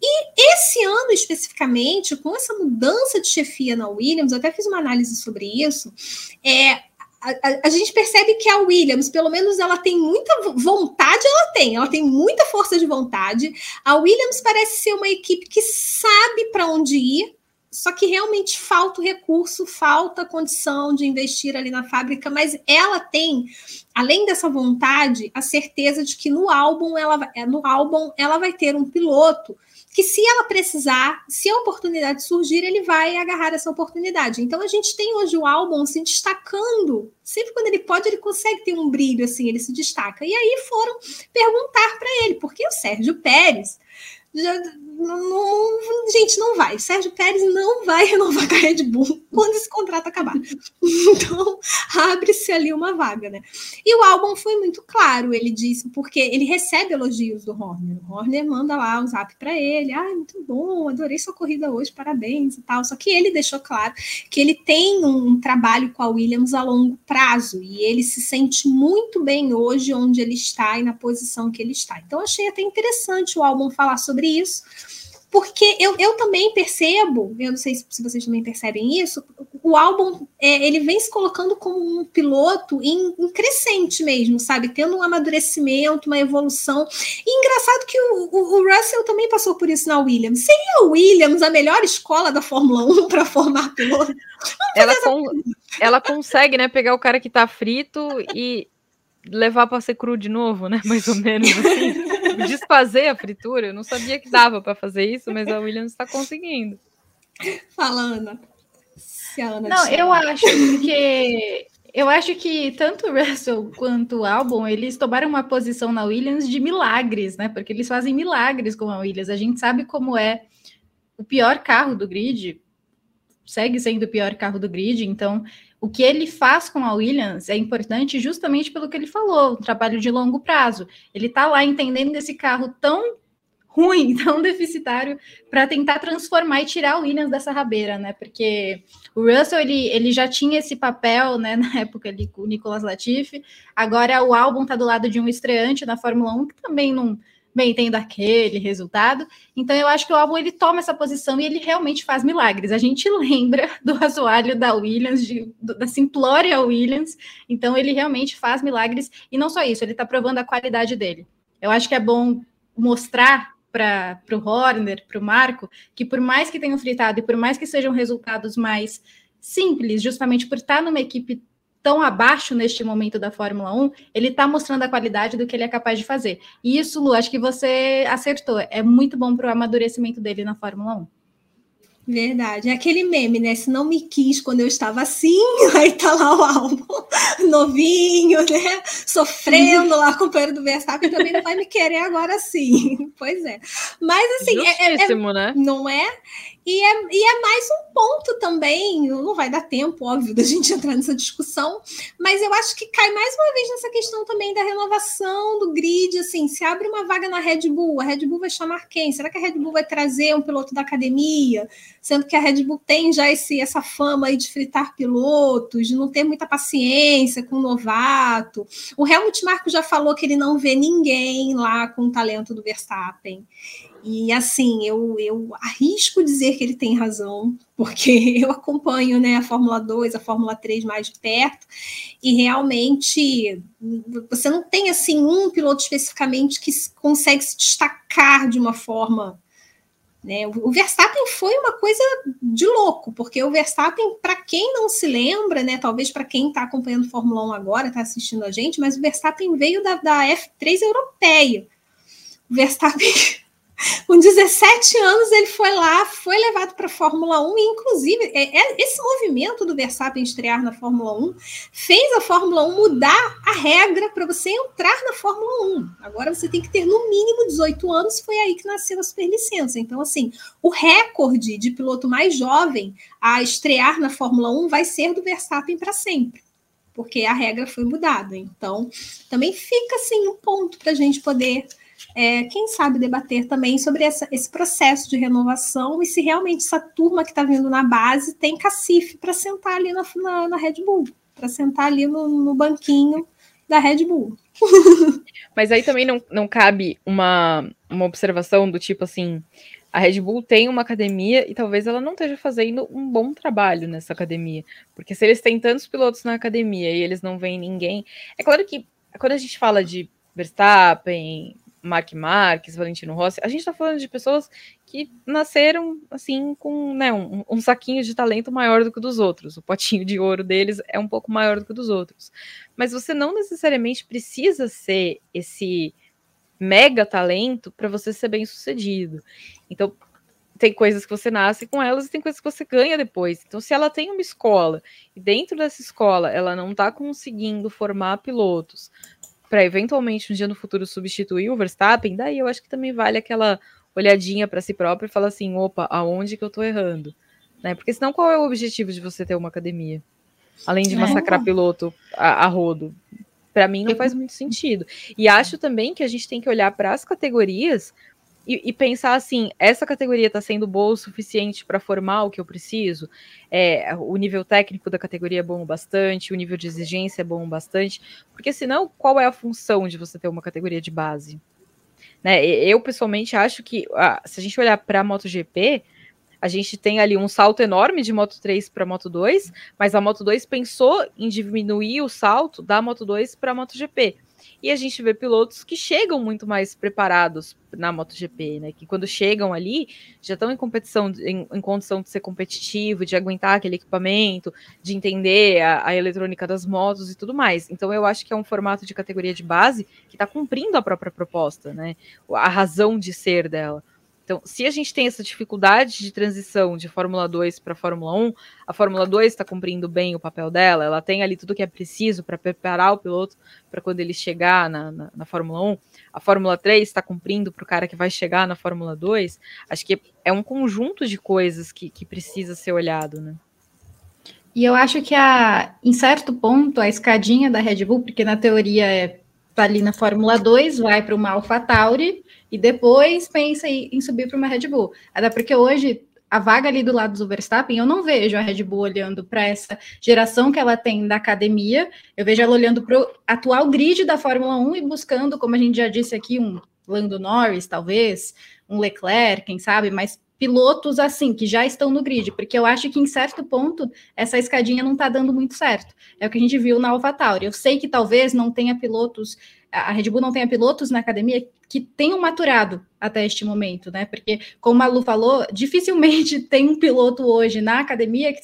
E esse ano especificamente, com essa mudança de chefia na Williams, eu até fiz uma análise sobre isso, é, a, a, gente percebe que a Williams, pelo menos, ela tem muita vontade, ela tem, ela tem muita força de vontade. A Williams parece ser uma equipe que sabe para onde ir, só que realmente falta o recurso, falta a condição de investir ali na fábrica, mas ela tem, além dessa vontade, a certeza de que no álbum ela, no álbum ela vai ter um piloto que se ela precisar, se a oportunidade surgir, ele vai agarrar essa oportunidade. Então a gente tem hoje o álbum se destacando. Sempre quando ele pode, ele consegue ter um brilho assim, ele se destaca. E aí foram perguntar para ele, porque o Sérgio Pérez já, não, não, gente, não vai. Sérgio Pérez não vai [laughs] renovar com a Red Bull quando esse contrato acabar. [laughs] Então, abre-se ali uma vaga, né? E o álbum foi muito claro, ele disse, porque ele recebe elogios do Horner. O Horner manda lá um zap para ele: ah, muito bom, adorei sua corrida hoje, parabéns e tal. Só que ele deixou claro que ele tem um trabalho com a Williams a longo prazo e ele se sente muito bem hoje onde ele está e na posição que ele está. Então, achei até interessante o álbum falar sobre isso porque eu, eu também percebo, eu não sei se, vocês também percebem isso, o álbum é, ele vem se colocando como um piloto em, em, crescente mesmo, sabe? Tendo um amadurecimento, uma evolução. E engraçado que o, o, o Russell também passou por isso na Williams. Seria o Williams a melhor escola da Fórmula [laughs] 1 para formar piloto? Ela, ela consegue, né, pegar o cara que tá frito e levar para ser cru de novo, né? Mais ou [laughs] menos assim. desfazer a fritura. Eu não sabia que dava para fazer isso, mas a Williams está conseguindo. Fala, Ana. Se a Ana não, eu acho que eu acho que tanto o Russell quanto o Albon, eles tomaram uma posição na Williams de milagres, né? Porque eles fazem milagres com a Williams. A gente sabe como é o pior carro do grid, segue sendo o pior carro do grid, então o que ele faz com a Williams é importante justamente pelo que ele falou, um trabalho de longo prazo. Ele está lá entendendo esse carro tão ruim, [laughs] tão deficitário, para tentar transformar e tirar o Williams dessa rabeira, né? Porque o Russell ele, ele já tinha esse papel, né, [laughs] na época ali com o Nicolas Latifi. Agora o álbum está do lado de um estreante na Fórmula 1 que também não bem tendo aquele resultado. Então eu acho que o álbum ele toma essa posição e ele realmente faz milagres. A gente [laughs] lembra do assoalho da Williams, de, da simplória Williams. Então ele realmente faz milagres e não só isso, ele está provando a qualidade dele. Eu acho que é bom mostrar para o Horner, para o Marco, que por mais que tenham fritado e por mais que sejam resultados mais simples, justamente por estar numa equipe tão abaixo neste momento da Fórmula 1, ele está mostrando a qualidade do que ele é capaz de fazer. E isso, Lu, acho que você acertou. É muito bom para o amadurecimento dele na Fórmula 1. Verdade. É aquele meme, né? Se não me quis quando eu estava assim, [laughs] aí tá lá o álbum [laughs] novinho, né? Sofrendo lá, companheiro do Verstappen, também não vai me querer agora sim. [laughs] Pois é. Mas assim, é, é, é, né? não é? E é, e é mais um ponto também, não vai dar tempo, óbvio, [laughs] da gente entrar nessa discussão, mas eu acho que cai mais uma vez nessa questão também da renovação do grid, assim, se abre uma vaga na Red Bull, a Red Bull vai chamar quem? Será que a Red Bull vai trazer um piloto da academia? Sendo que a Red Bull tem já esse, essa fama aí de fritar pilotos, de não ter muita paciência com o novato. O Helmut Marko já falou que ele não vê ninguém lá com o talento do Verstappen. E assim, eu, eu arrisco dizer que ele tem razão, [laughs] porque eu acompanho né, a Fórmula 2, a Fórmula 3 mais de perto, e realmente você não tem assim um piloto especificamente que consegue se destacar de uma forma. Né? O Verstappen foi uma coisa de louco, porque o Verstappen, para quem não se lembra, né, talvez para quem está acompanhando Fórmula 1 agora, está assistindo a gente, mas o Verstappen veio da, da F3 europeia. O Verstappen Com 17 anos, ele foi lá, foi levado para a Fórmula 1, e inclusive é, é, esse movimento do Verstappen estrear na Fórmula 1 fez a Fórmula 1 mudar a regra para você entrar na Fórmula 1. Agora você tem que ter no mínimo 18 anos, foi aí que nasceu a superlicença. Então, assim, o recorde de piloto mais jovem a estrear na Fórmula 1 vai ser do Verstappen para sempre porque a regra foi mudada. Então, também fica assim um ponto para a gente poder é, quem sabe debater também sobre essa, esse processo de renovação e se realmente essa turma que está vindo na base tem cacife para sentar ali na, na, na Red Bull, para sentar ali no, no, banquinho da Red Bull. [laughs] Mas aí também não, não cabe uma, uma observação do tipo assim: a Red Bull tem uma academia e talvez ela não esteja fazendo um bom trabalho nessa academia. Porque se eles têm tantos pilotos na academia e eles não veem ninguém. É claro que quando a gente fala de Verstappen, Mark Marques, Valentino Rossi, a gente está falando de pessoas que nasceram assim com né, um, um, saquinho de talento maior do que o dos outros. O potinho de ouro deles é um pouco maior do que o dos outros. Mas você não necessariamente precisa ser esse mega talento para você ser bem sucedido. Então, tem coisas que você nasce com elas e tem coisas que você ganha depois. Então, se ela tem uma escola e dentro dessa escola ela não está conseguindo formar pilotos para eventualmente um dia no futuro substituir o Verstappen, daí eu acho que também vale aquela olhadinha para si próprio e falar assim, opa, aonde que eu tô errando? Né? Porque senão qual é o objetivo de você ter uma academia? Além de é. massacrar é. piloto a, a rodo. Para mim não faz muito sentido. E acho também que a gente tem que olhar para as categorias e, e, pensar assim: essa categoria está sendo boa o suficiente para formar o que eu preciso? É, o nível técnico da categoria é bom bastante, o nível de exigência é bom bastante, porque senão, qual é a função de você ter uma categoria de base? Né? Eu, pessoalmente, acho que ah, se a gente olhar para a MotoGP, a gente tem ali um salto enorme de Moto 3 para Moto 2, mas a Moto 2 pensou em diminuir o salto da Moto 2 para a MotoGP. E a gente vê pilotos que chegam muito mais preparados na MotoGP, né? Que quando chegam ali já estão em competição, em, em, condição de ser competitivo, de aguentar aquele equipamento, de entender a, a, eletrônica das motos e tudo mais. Então eu acho que é um formato de categoria de base que está cumprindo a própria proposta, né? A razão de ser dela. Então, se a gente tem essa dificuldade de transição de Fórmula 2 para Fórmula 1, a Fórmula 2 está cumprindo bem o papel dela, ela tem ali tudo que é preciso para preparar o piloto para quando ele chegar na, na, na, Fórmula 1. A Fórmula 3 está cumprindo para o cara que vai chegar na Fórmula 2. Acho que é um conjunto de coisas que, que precisa ser olhado, né? E eu acho que a, em certo ponto, a escadinha da Red Bull, porque na teoria é tá ali na Fórmula 2, vai para uma AlphaTauri, e depois pensa em subir para uma Red Bull. Até porque hoje a vaga ali do lado do Verstappen, eu não vejo a Red Bull olhando para essa geração que ela tem da academia, eu vejo ela olhando para o atual grid da Fórmula 1 e buscando, como a gente já disse aqui, um Lando Norris, talvez, um Leclerc, quem sabe, mas pilotos assim, que já estão no grid, porque eu acho que em certo ponto essa escadinha não está dando muito certo. É o que a gente viu na AlphaTauri. Eu sei que talvez não tenha pilotos, a Red Bull não tenha pilotos na academia que tenham maturado até este momento, né? Porque, como a Lu falou, dificilmente [laughs] tem um piloto hoje na academia que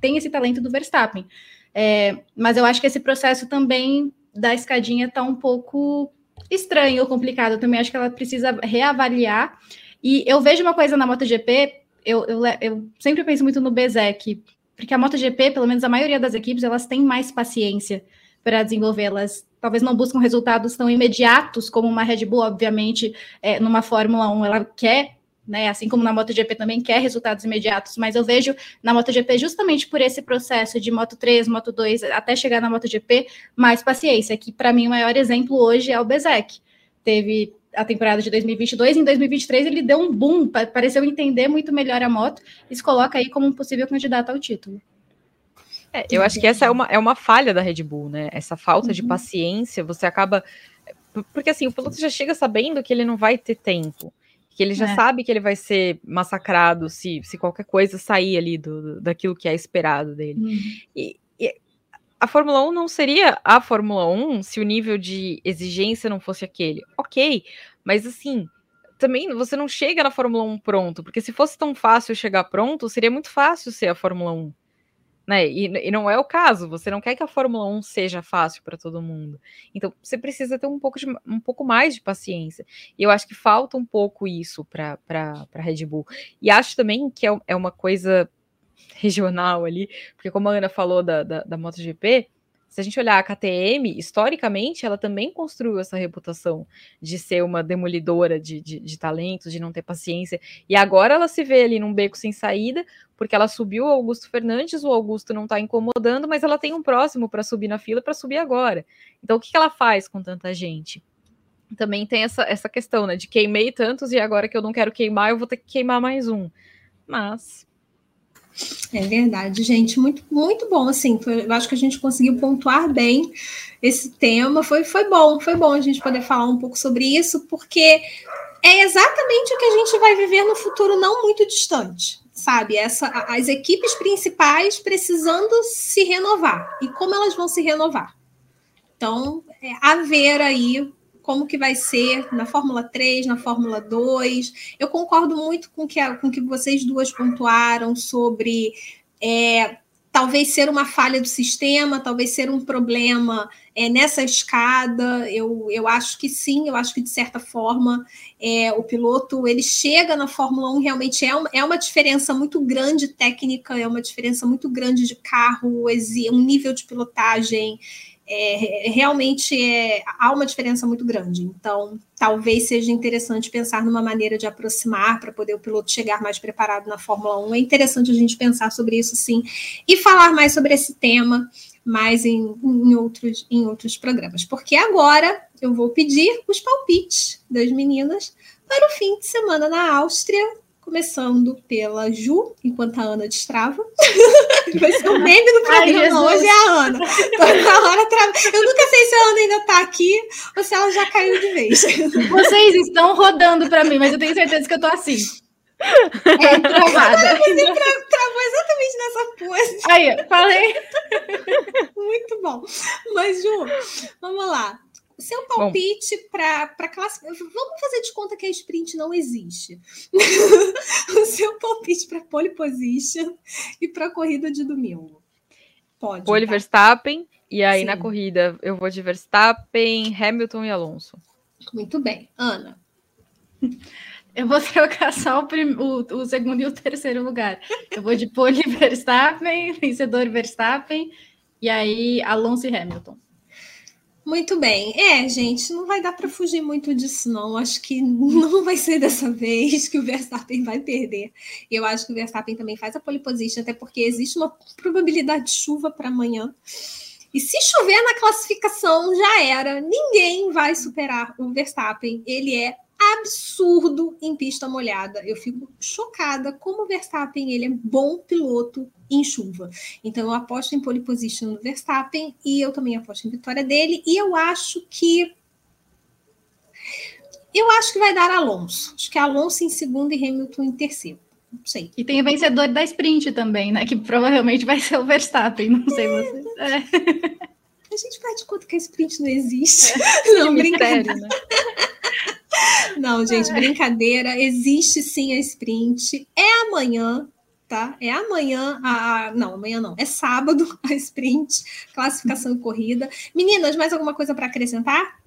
tem esse talento do Verstappen. É, mas eu acho que esse processo também da escadinha está um pouco estranho ou complicado. Eu também acho que ela precisa reavaliar e eu vejo uma coisa na MotoGP, eu, eu, eu sempre penso muito no Bezek, porque a MotoGP, pelo menos a maioria das equipes, elas têm mais paciência para desenvolver, elas talvez não buscam resultados tão imediatos como uma Red Bull, obviamente, é, numa Fórmula 1, ela quer né, assim como na MotoGP também quer resultados imediatos, mas eu vejo na MotoGP justamente por esse processo de Moto 3, Moto 2, até chegar na MotoGP, mais paciência, que para mim o maior exemplo hoje é o Bezek. Teve a temporada de 2022. Em 2023, ele deu um boom, pareceu entender muito melhor a moto e se coloca aí como um possível candidato ao título. É, eu acho que essa é uma, é uma falha da Red Bull, né? Essa falta uhum. de paciência, você acaba. Porque assim, o piloto já chega sabendo que ele não vai ter tempo. Que ele já é. sabe que ele vai ser massacrado se, se qualquer coisa sair ali do, daquilo que é esperado dele. Uhum. E, a Fórmula 1 não seria a Fórmula 1 se o nível de exigência não fosse aquele. Ok, mas assim, também você não chega na Fórmula 1 pronto, porque se fosse tão fácil chegar pronto, seria muito fácil ser a Fórmula 1. Né? E, e, não é o caso, você não quer que a Fórmula 1 seja fácil para todo mundo. Então, você precisa ter um pouco, de, um pouco mais de paciência. E eu acho que falta um pouco isso para a Red Bull. E acho também que é, é uma coisa regional ali, porque como a Ana falou da, da, da MotoGP, se a gente olhar a KTM, historicamente, ela também construiu essa reputação de ser uma demolidora de, de, de, talentos, de não ter paciência. E agora ela se vê ali num beco sem saída, porque ela subiu o Augusto Fernandes, o Augusto não está incomodando, mas ela tem um próximo para subir na fila para subir agora. Então, o que, que ela faz com tanta gente? Também tem essa, essa questão, né? De queimei tantos e agora que eu não quero queimar, eu vou ter que queimar mais um. Mas é verdade, gente, muito, muito bom, assim, foi, eu acho que a gente conseguiu pontuar bem esse tema, foi, foi bom, foi bom a gente poder falar um pouco sobre isso, porque é exatamente o que a gente vai viver no futuro não muito distante, sabe? Essa, as equipes principais precisando se renovar, e como elas vão se renovar. Então, é, haver aí como que vai ser na Fórmula 3, na Fórmula 2. Eu concordo muito com que, o com que vocês duas pontuaram sobre é, talvez ser uma falha do sistema, talvez ser um problema é, nessa escada. Eu, eu acho que sim, eu acho que de certa forma é, o piloto ele chega na Fórmula 1, realmente é é uma diferença muito grande técnica, é uma diferença muito grande de carro, um nível de pilotagem é, realmente é, há uma diferença muito grande. Então, talvez seja interessante pensar numa maneira de aproximar para poder o piloto chegar mais preparado na Fórmula 1. É interessante a gente pensar sobre isso, sim, e falar mais sobre esse tema mais em, em, outros, em outros programas. Porque agora eu vou pedir os palpites das meninas para o fim de semana na Áustria, começando pela Ju, enquanto a Ana destrava. Vai ser o meme do programa Ai, hoje é a Ana. Toda hora trava. Eu nunca sei se a Ana ainda está aqui ou se ela já caiu de vez. Vocês estão rodando para mim, mas eu tenho certeza que eu tô assim. É, travada. [laughs] Você travou exatamente nessa pose. Aí, falei. Muito bom. Mas, Ju, vamos lá. Seu palpite para classificar. Vamos fazer de conta que a sprint não existe. [laughs] o seu palpite para pole position e para a corrida de domingo. Pode. Pole tá? Verstappen. E aí Sim. na corrida eu vou de Verstappen, Hamilton e Alonso. Muito bem. Ana. Eu vou trocar só o, prim... o, o, segundo e o terceiro lugar. Eu vou de pole [laughs] Verstappen, vencedor Verstappen, e aí Alonso e Hamilton. Muito bem. É, gente, não vai dar para fugir muito disso, não. Acho que não vai ser dessa vez que o Verstappen vai perder. Eu acho que o Verstappen também faz a pole position, até porque existe uma probabilidade de chuva para amanhã. E se chover na classificação, já era. Ninguém vai superar o Verstappen. Ele é absurdo em pista molhada. Eu fico chocada como o Verstappen ele é bom piloto em chuva. Então eu aposto em pole position no Verstappen e eu também aposto em vitória dele e eu acho que eu acho que vai dar Alonso. Acho que é Alonso em segundo e Hamilton em terceiro. Não sei. E tem o vencedor da sprint também, né? Que provavelmente vai ser o Verstappen. Não sei é. você. É. A gente faz de conta que a sprint não existe. É. [laughs] Não, brincadeira. Né? Não, gente, é. brincadeira. Existe sim a sprint. É amanhã, tá? É amanhã, a, não, amanhã não, é sábado [laughs] a sprint, classificação corrida. Meninas, mais alguma coisa para acrescentar?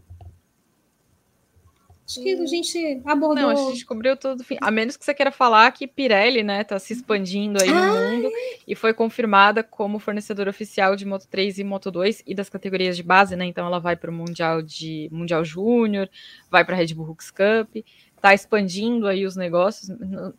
Acho que a gente abordou. Não, a gente cobriu tudo. A menos que você queira falar que Pirelli, né, tá se expandindo aí no mundo e foi confirmada como fornecedora oficial de Moto 3 e Moto 2 e das categorias de base, né? Então ela vai para o Mundial de Mundial Júnior, vai para a Red Bull Hooks Cup, tá expandindo aí os negócios.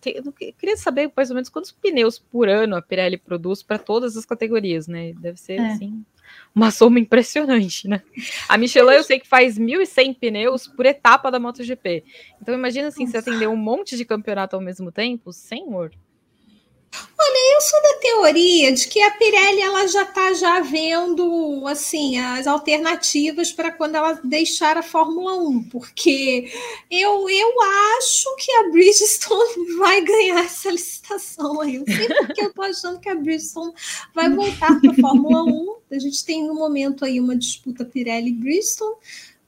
Eu queria saber mais ou menos quantos pneus por ano a Pirelli produz para todas as categorias, né? Deve ser é. assim uma soma impressionante, né? A Michelin eu sei que faz 1.100 pneus por etapa da MotoGP. Então imagina assim, você atender um monte de campeonato ao mesmo tempo, senhor. Sou da teoria de que a Pirelli ela já está já vendo assim as alternativas para quando ela deixar a Fórmula 1, porque eu, eu acho que a Bridgestone [laughs] vai ganhar essa licitação aí. Eu sei porque eu estou achando que a Bridgestone vai voltar para a Fórmula 1. A gente tem no momento aí uma disputa Pirelli Bridgestone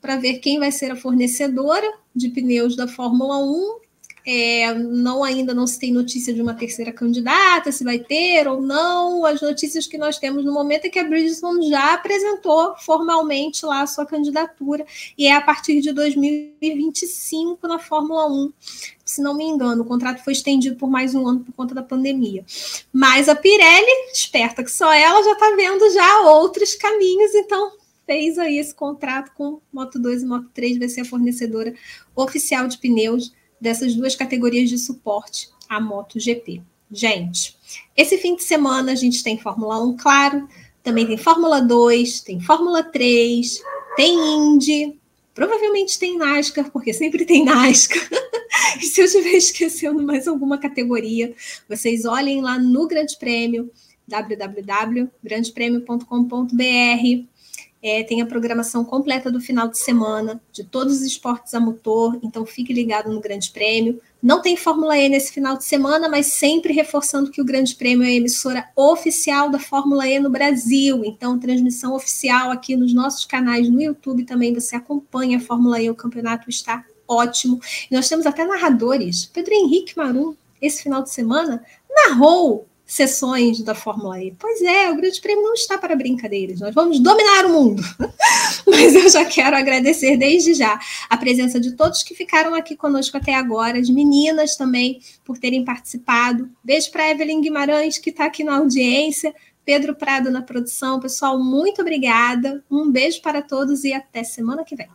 para ver quem vai ser a fornecedora de pneus da Fórmula 1 É, não ainda não se tem notícia de uma terceira candidata, se vai ter ou não. As notícias que nós temos no momento é que a Bridgestone já apresentou formalmente lá a sua candidatura e é a partir de 2025 na Fórmula 1. Se não me engano, o contrato foi estendido por mais um ano por conta da pandemia. Mas a Pirelli, esperta que só ela, já está vendo já outros caminhos, então fez aí esse contrato com Moto 2 e Moto 3, vai ser a fornecedora oficial de pneus dessas duas categorias de suporte à MotoGP. Gente, esse fim de semana a gente tem Fórmula 1, claro, também tem Fórmula 2, tem Fórmula 3, tem Indy, provavelmente tem NASCAR, porque sempre tem NASCAR. [laughs] e se eu estiver esquecendo mais alguma categoria, vocês olhem lá no Grande Prêmio, www.grandepremio.com.br é, tem a programação completa do final de semana, de todos os esportes a motor, então fique ligado no Grande Prêmio. Não tem Fórmula E nesse final de semana, mas sempre reforçando que o Grande Prêmio é a emissora oficial da Fórmula E no Brasil. Então, transmissão oficial aqui nos nossos canais no YouTube também. Você acompanha a Fórmula E, o campeonato está ótimo. E nós temos até narradores. Pedro Henrique Maru, esse final de semana, narrou sessões da Fórmula E. Pois é, o Grande Prêmio não está para brincadeiras, nós vamos dominar o mundo. [laughs] Mas eu já quero agradecer desde já a presença de todos que ficaram aqui conosco até agora, as meninas também por terem participado. Beijo para Evelyn Guimarães, que está aqui na audiência. Pedro Prado na produção. Pessoal, muito obrigada. Um beijo para todos e até semana que vem.